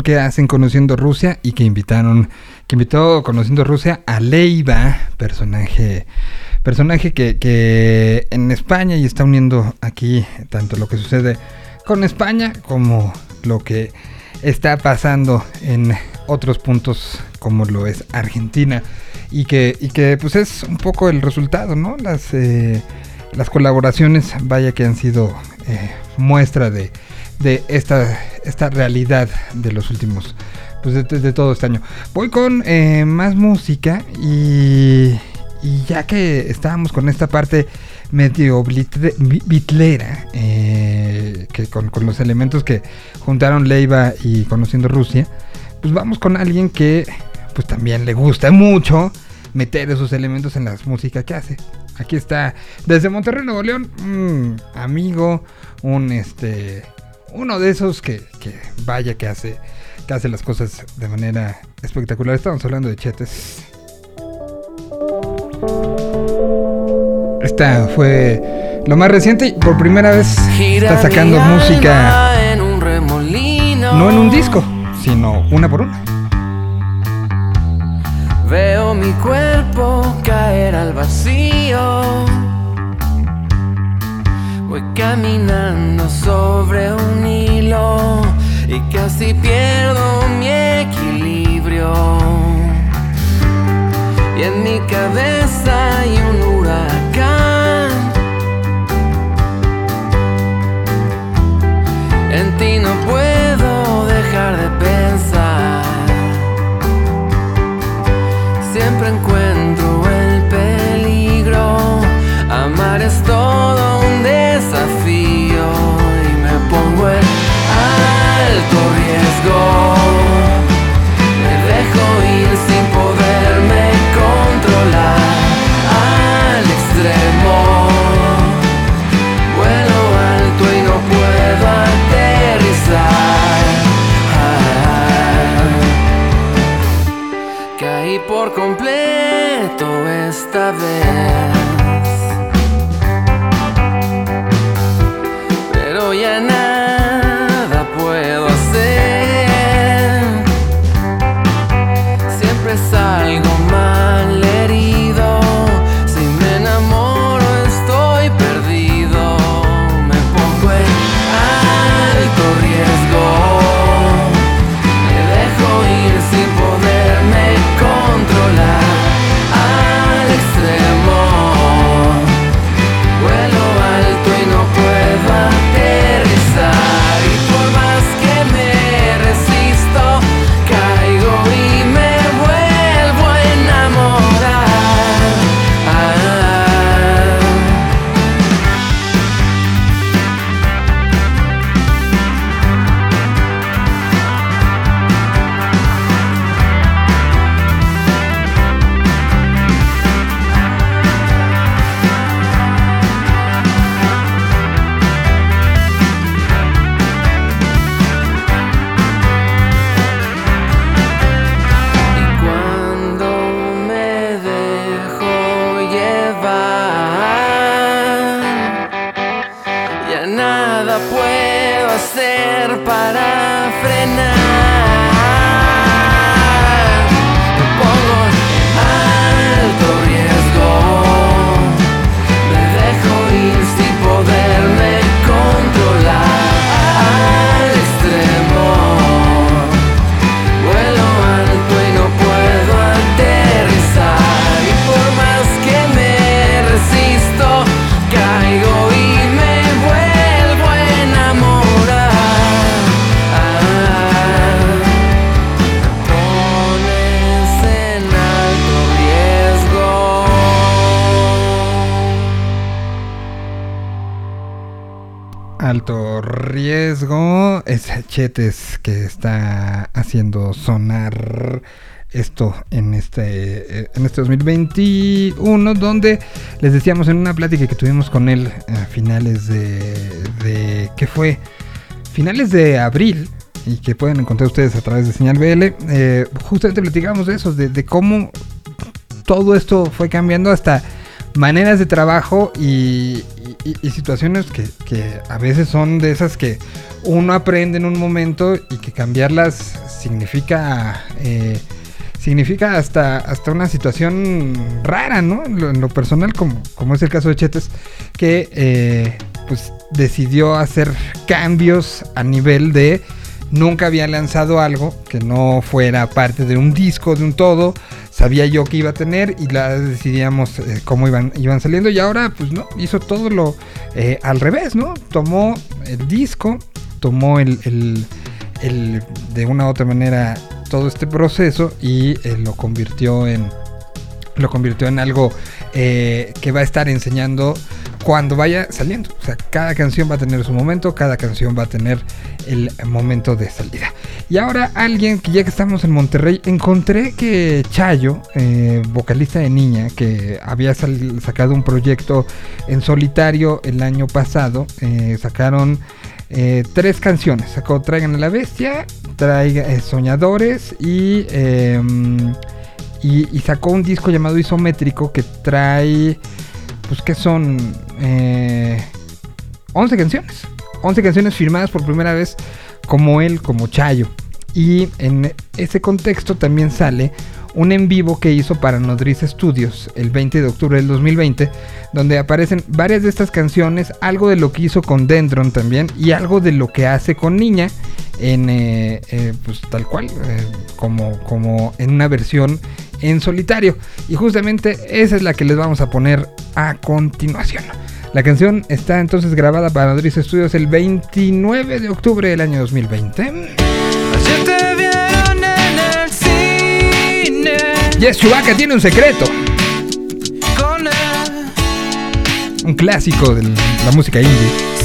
que hacen Conociendo Rusia y que invitaron, que invitó Conociendo Rusia a Leiva, personaje, personaje que, que en España y está uniendo aquí tanto lo que sucede con España como lo que está pasando en otros puntos como lo es Argentina y que, y que pues es un poco el resultado, ¿no? Las, eh, las colaboraciones, vaya que han sido eh, muestra de, de esta, esta realidad de los últimos, pues de, todo este año. Voy con eh, más música y, y ya que estábamos con esta parte medio bitlera, eh, que con, con los elementos que juntaron Leiva y Conociendo Rusia, pues vamos con alguien que pues también le gusta mucho meter esos elementos en las músicas que hace. Aquí está desde Monterrey, Nuevo León, amigo, un este uno de esos que, que vaya que hace que hace las cosas de manera espectacular. Estamos hablando de Chetes. Esta fue lo más reciente y por primera vez está sacando música no en un disco, sino una por una. Veo mi cuerpo caer al vacío. Voy caminando sobre un hilo y casi pierdo mi equilibrio. Y en mi cabeza hay un huracán. En ti no puedo dejar de pensar. Siempre encuentro. Amar es todo un desafío y me pongo en alto riesgo. Me dejo ir sin poderme controlar al extremo. Vuelo alto y no puedo aterrizar. Ah. Caí por completo esta vez. Que está haciendo sonar esto en este, eh, en este 2021, donde les decíamos en una plática que tuvimos con él a finales de, de ¿qué fue? Finales de abril y que pueden encontrar ustedes a través de Señal BL. eh, justamente platicábamos de eso, de cómo todo esto fue cambiando hasta maneras de trabajo y, situaciones que, que a veces son de esas que uno aprende en un momento y que cambiarlas significa eh, significa hasta, hasta una situación rara, ¿no? En lo, en lo personal, como, como es el caso de Chetes, que eh, pues decidió hacer cambios a nivel de nunca había lanzado algo que no fuera parte de un disco, de un todo. Sabía yo que iba a tener y la decidíamos eh, cómo iban, iban saliendo. Y ahora, pues no, hizo todo lo eh, al revés, ¿no? Tomó el disco, tomó el, el- de una u otra manera todo este proceso y eh, lo convirtió en lo convirtió en algo que va a estar enseñando cuando vaya saliendo. O sea, cada canción va a tener su momento, cada canción va a tener el momento de salida. Y ahora alguien que ya que estamos en Monterrey, encontré que Chayo, eh, vocalista de Niña, que había sacado un proyecto en solitario el año pasado, eh, sacaron eh, tres canciones. Sacó Traigan a la Bestia, Traiga, eh, Soñadores y... em, y, y sacó un disco llamado Isométrico que trae, pues que son eh, 11 canciones. 11 canciones firmadas por primera vez como él, como Chayo. Y en ese contexto también sale un en vivo que hizo para Nodriza Studios el 20 de octubre del 2020, donde aparecen varias de estas canciones, algo de lo que hizo con Dendron también y algo de lo que hace con Niña en eh, eh, pues tal cual eh, como, como en una versión en solitario y justamente esa es la que les vamos a poner a continuación la canción está entonces grabada para Nodriza Studios el 29 de octubre del año 2020 Ayer te vieron en el cine. Yes Chewbacca tiene un secreto. Un clásico de la música indie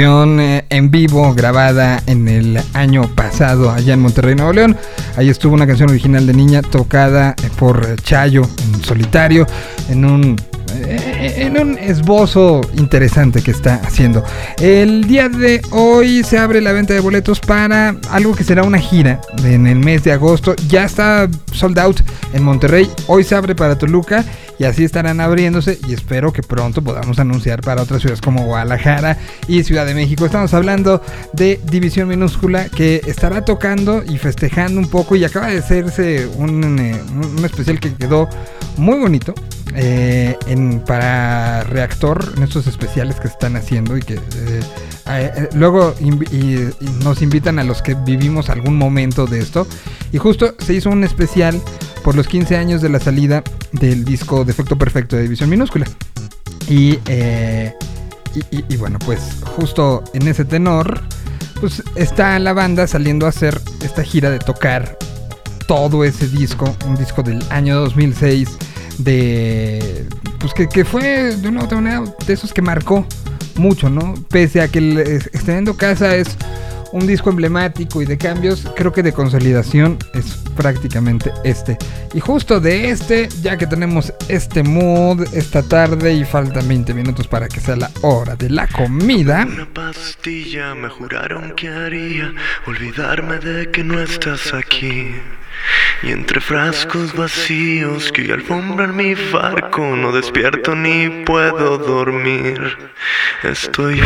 eh, en vivo grabada en el año pasado allá en Monterrey, Nuevo León. Ahí estuvo una canción original de niña tocada eh, por Chayo en solitario en un eh, en un esbozo interesante que está haciendo. El día de hoy se abre la venta de boletos para algo que será una gira en el mes de agosto. Ya está sold out en Monterrey. Hoy se abre para Toluca y así estarán abriéndose y espero que pronto podamos anunciar para otras ciudades como Guadalajara y Ciudad de México. Estamos hablando de División Minúscula que estará tocando y festejando un poco y acaba de hacerse un, eh, un especial que quedó muy bonito eh, en, para Reactor, en estos especiales que se están haciendo y que eh, luego nos invitan a los que vivimos algún momento de esto. Y justo se hizo un especial por los 15 años de la salida del disco Defecto Perfecto de División Minúscula. Y, eh, y, bueno, pues justo en ese tenor, pues está la banda saliendo a hacer esta gira de tocar todo ese disco, un disco del año 2006, de. Pues que, que fue de una u otra manera de esos que marcó mucho, ¿no? Pese a que el Extendiendo Casa es un disco emblemático y de cambios, creo que de consolidación es prácticamente este. Y justo de este, ya que tenemos este mood esta tarde y faltan 20 minutos para que sea la hora de la comida. Una pastilla me juraron que haría olvidarme de que no estás aquí. Y entre frascos vacíos que hoy alfombran mi barco, no despierto ni puedo dormir. Estoy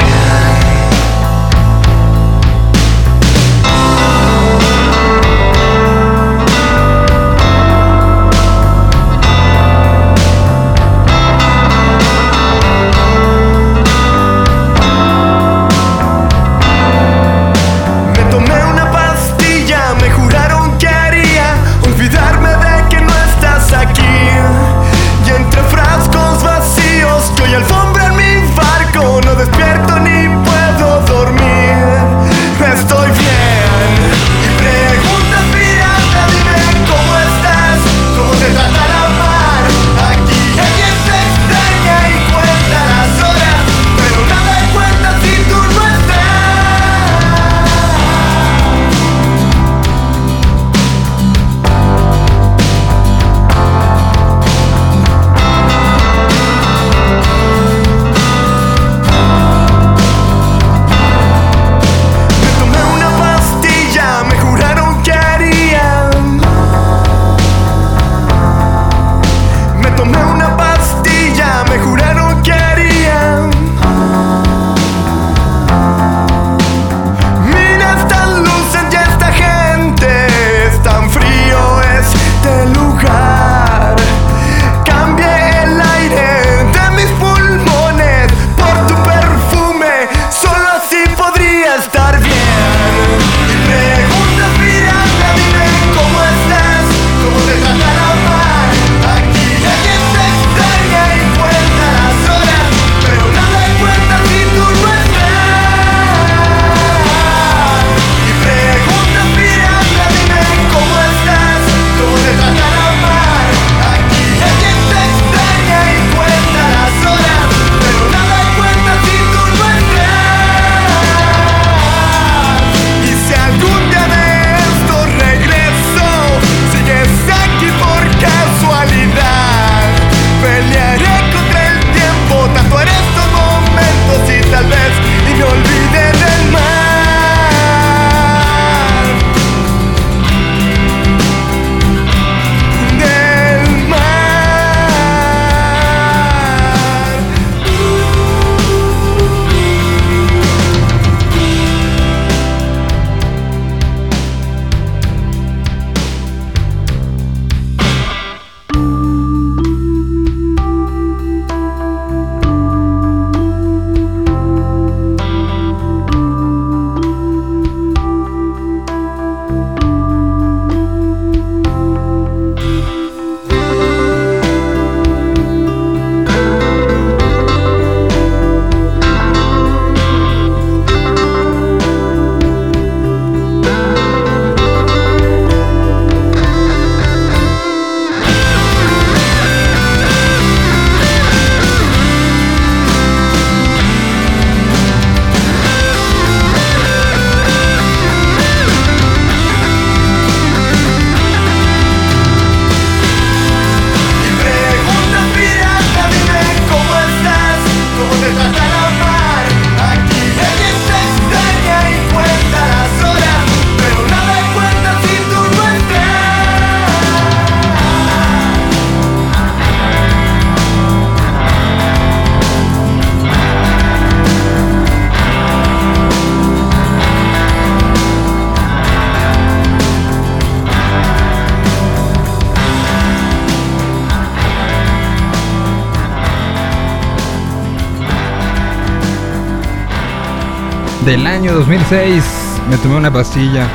del año 2006. Me tomé una pastilla.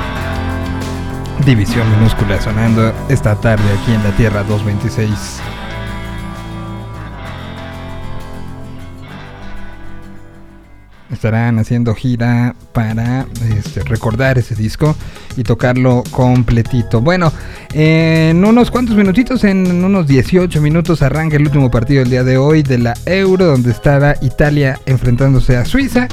División minúscula sonando esta tarde aquí en la Tierra 226. Estarán haciendo gira para este, recordar ese disco y tocarlo completito. Bueno, en unos cuantos minutitos, en unos 18 minutos, arranca el último partido del día de hoy de la Euro, donde estará Italia enfrentándose a Suiza.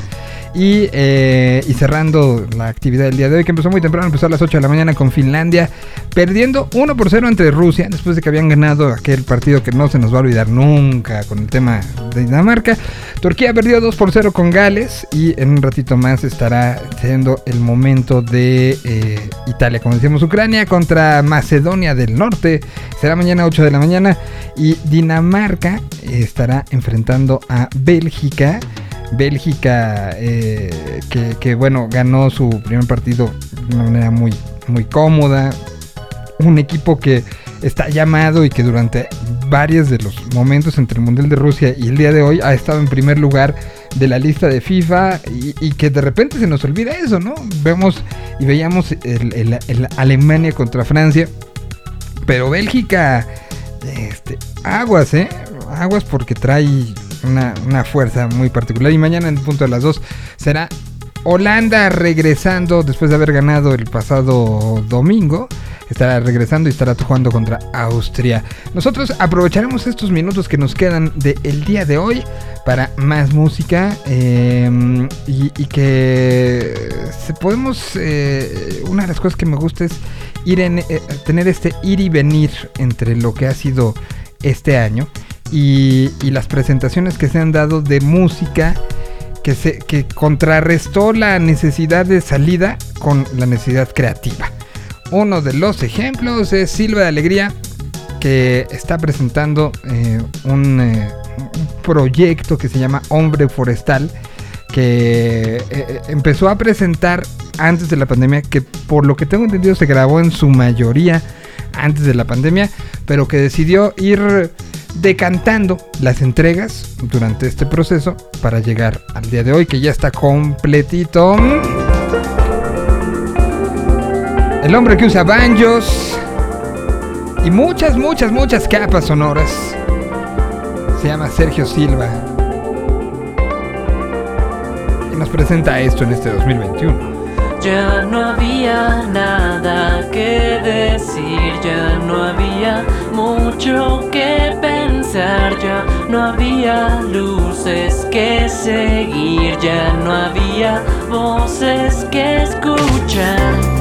Y, eh, y cerrando la actividad del día de hoy, que empezó muy temprano, empezó a las 8 de la mañana con Finlandia, perdiendo 1 por 0 entre Rusia, después de que habían ganado aquel partido que no se nos va a olvidar nunca con el tema de Dinamarca. Turquía perdió 2 por 0 con Gales y en un ratito más estará siendo el momento de eh, Italia, como decíamos, Ucrania contra Macedonia del Norte. Será mañana 8 de la mañana y Dinamarca estará enfrentando a Bélgica. Bélgica, eh, que, bueno, ganó su primer partido de una manera muy, muy cómoda. Un equipo que está llamado y que durante varios de los momentos entre el Mundial de Rusia y el día de hoy ha estado en primer lugar de la lista de FIFA y, que de repente se nos olvida eso, ¿no? Vemos y veíamos Alemania contra Francia, pero Bélgica, este, aguas, ¿eh? Aguas porque trae una, fuerza muy particular. Y mañana en punto de las 2 será Holanda regresando después de haber ganado el pasado domingo. Estará regresando y estará jugando contra Austria. Nosotros aprovecharemos estos minutos que nos quedan del día de hoy para más música eh, y, y que podemos... eh, una de las cosas que me gusta es ir en, eh, tener este ir y venir entre lo que ha sido este año y, las presentaciones que se han dado de música que, se, que contrarrestó la necesidad de salida con la necesidad creativa. Uno de los ejemplos es Silva de Alegría, que está presentando eh, un, eh, un proyecto que se llama Hombre Forestal, que eh, empezó a presentar antes de la pandemia, que por lo que tengo entendido se grabó en su mayoría antes de la pandemia, pero que decidió ir decantando las entregas durante este proceso para llegar al día de hoy, que ya está completito. El hombre que usa banjos y muchas, muchas, muchas capas sonoras. Se llama Sergio Silva. Y nos presenta esto en este 2021. Ya no había nada que decir, ya no había mucho que ya no había luces que seguir, ya no había voces que escuchar.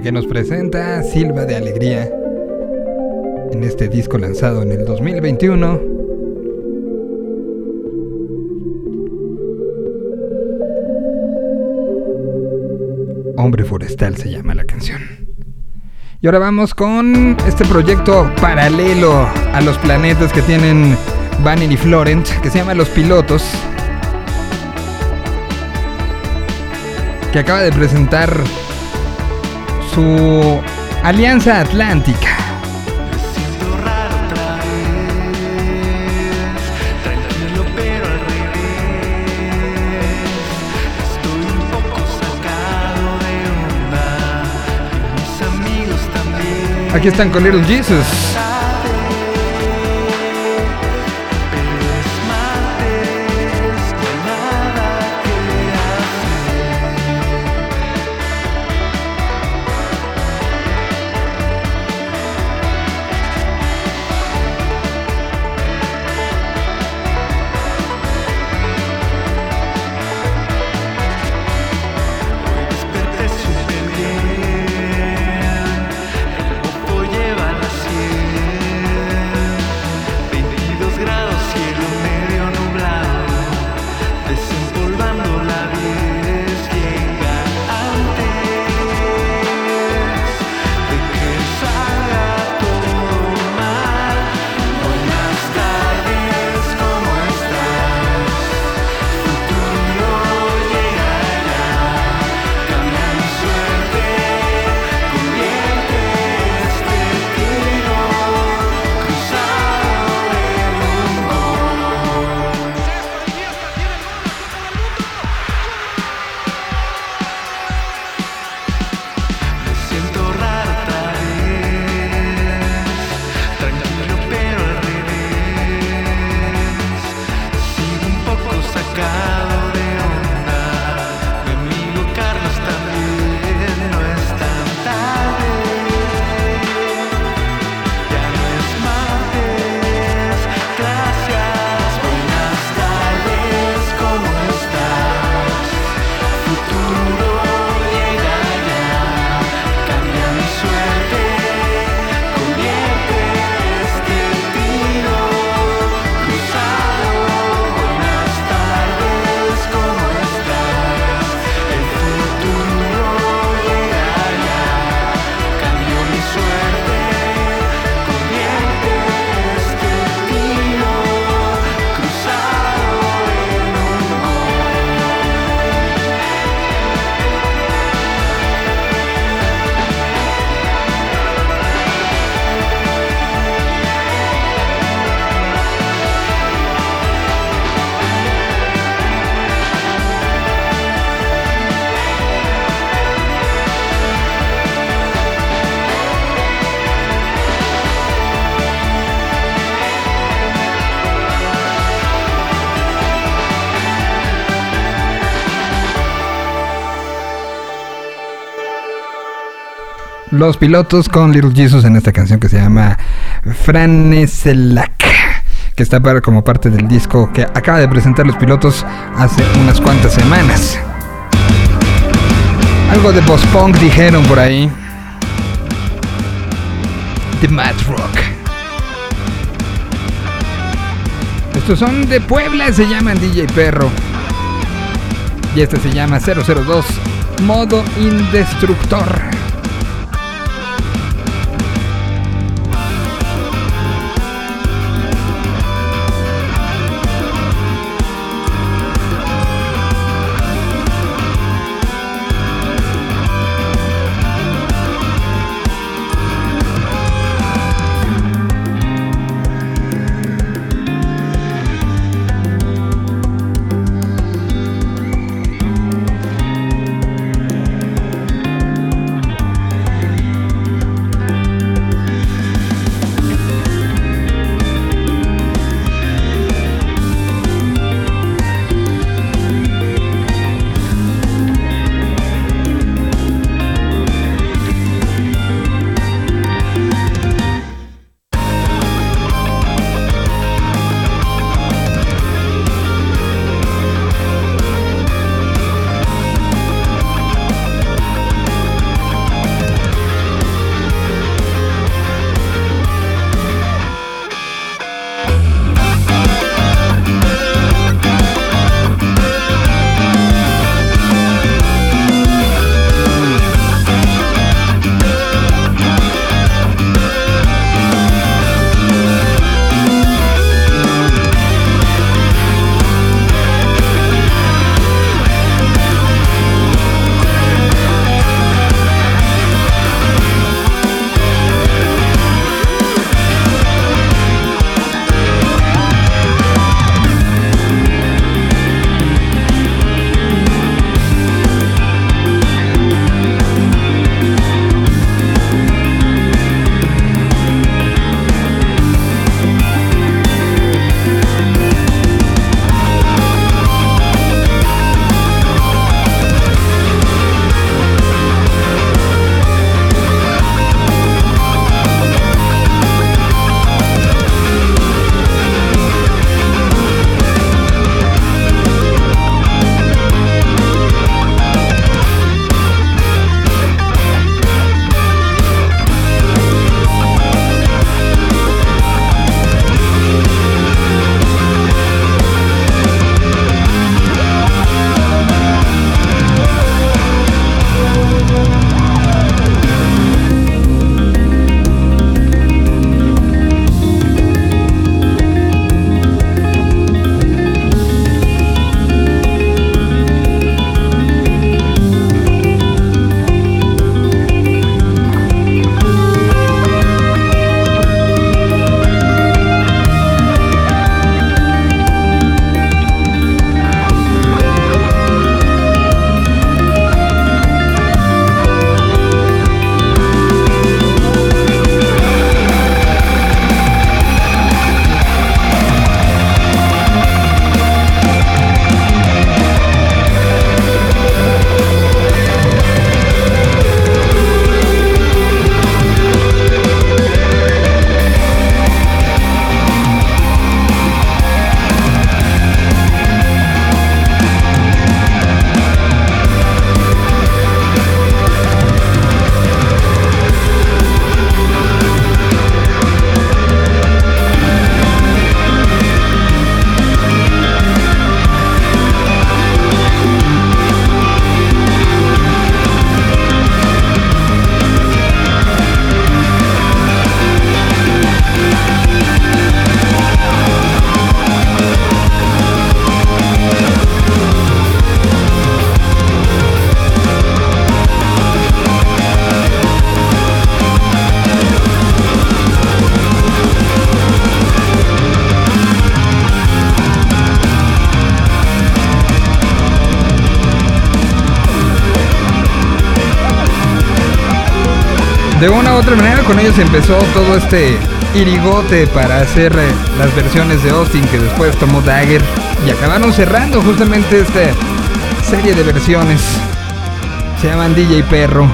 Que nos presenta Silva de Alegría en este disco lanzado en el 2021. Hombre Forestal se llama la canción. Y ahora vamos con este proyecto paralelo a los planetas que tienen Vanity Florent, que se llama Los Pilotos, que acaba de presentar su Alianza Atlántica. Aquí están con Little Jesus. Los pilotos con Little Jesus en esta canción que se llama Franeselak, que está para- como parte del disco que acaba de presentar los pilotos hace unas cuantas semanas. Algo de post-punk dijeron por ahí. The Mad Rock. Estos son de Puebla, se llaman DJ Perro. Y este se llama 002 Modo Indestructor. De una u otra manera con ellos empezó todo este irigote para hacer eh, las versiones de Austin que después tomó Dagger y acabaron cerrando justamente esta serie de versiones. Se llaman DJ Perro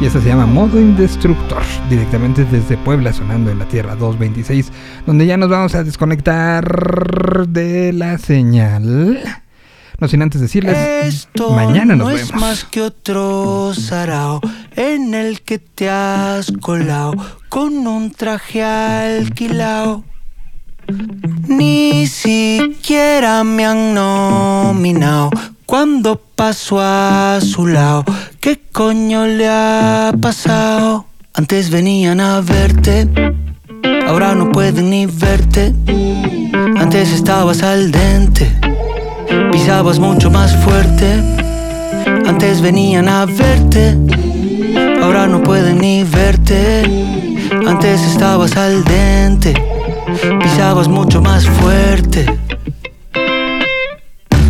y esta se llama Modo Indestructor, directamente desde Puebla sonando en la Tierra 226, donde ya nos vamos a desconectar de la señal. No sin antes decirles, Esto mañana nos no vemos. es más que otro sarao en el que te has colado con un traje alquilado. Ni siquiera me han nominado cuando paso a su lado. ¿Qué coño le ha pasado? Antes venían a verte, ahora no pueden ni verte. Antes estabas al dente pisabas mucho más fuerte. Antes venían a verte, ahora no pueden ni verte. Antes estabas al dente, pisabas mucho más fuerte.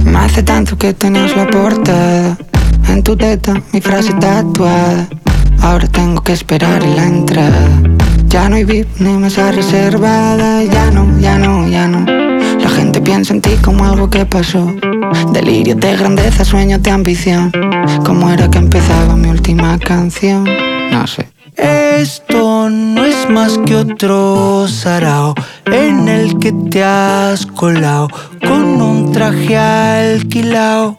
Me hace tanto que tenías la portada En tu teta, mi frase tatuada Ahora tengo que esperar la entrada Ya no hay VIP ni mesa reservada Ya no, ya no, ya no La gente piensa en ti como algo que pasó Delirio de grandeza, sueños de ambición ¿Cómo era que empezaba mi última canción? No sé Esto no es más que otro sarao en el que te has colado con un traje alquilado.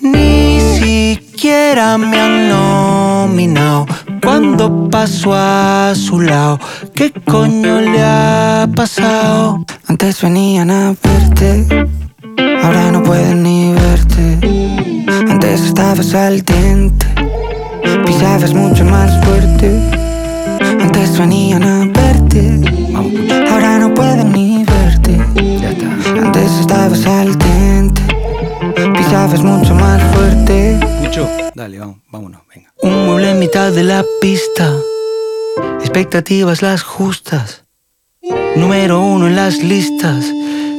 Ni siquiera me han nominado cuando paso a su lado. ¿Qué coño le ha pasado? Antes venían a verte, ahora no pueden ni verte. Antes estabas al diente, pisabas mucho más fuerte. Antes venían a verte, ahora no pueden ni verte. Antes estabas al diente, pisabas mucho más fuerte. Pucho, dale, vamos, vámonos, venga. Un mueble en mitad de la pista. Expectativas las justas. Número uno en las listas.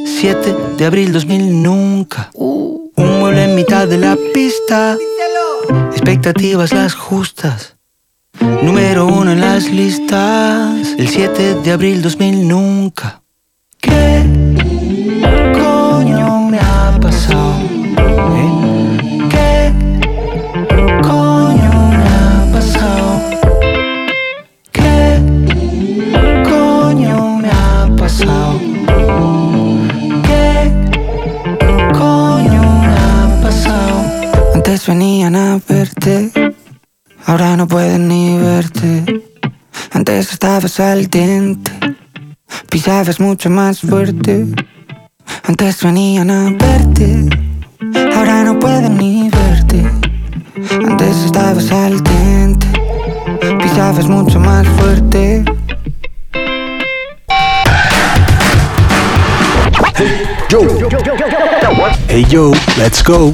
7 de abril 2000 nunca. Un mueble en mitad de la pista. Expectativas las justas. Número uno en las listas. El 7 de abril 2000 nunca. ¿Qué a verte, ahora no pueden ni verte. Antes estabas al diente, pisabas mucho más fuerte. Antes venían a verte, ahora no pueden ni verte. Antes estabas al diente, pisabas mucho más fuerte. Hey yo, let's go.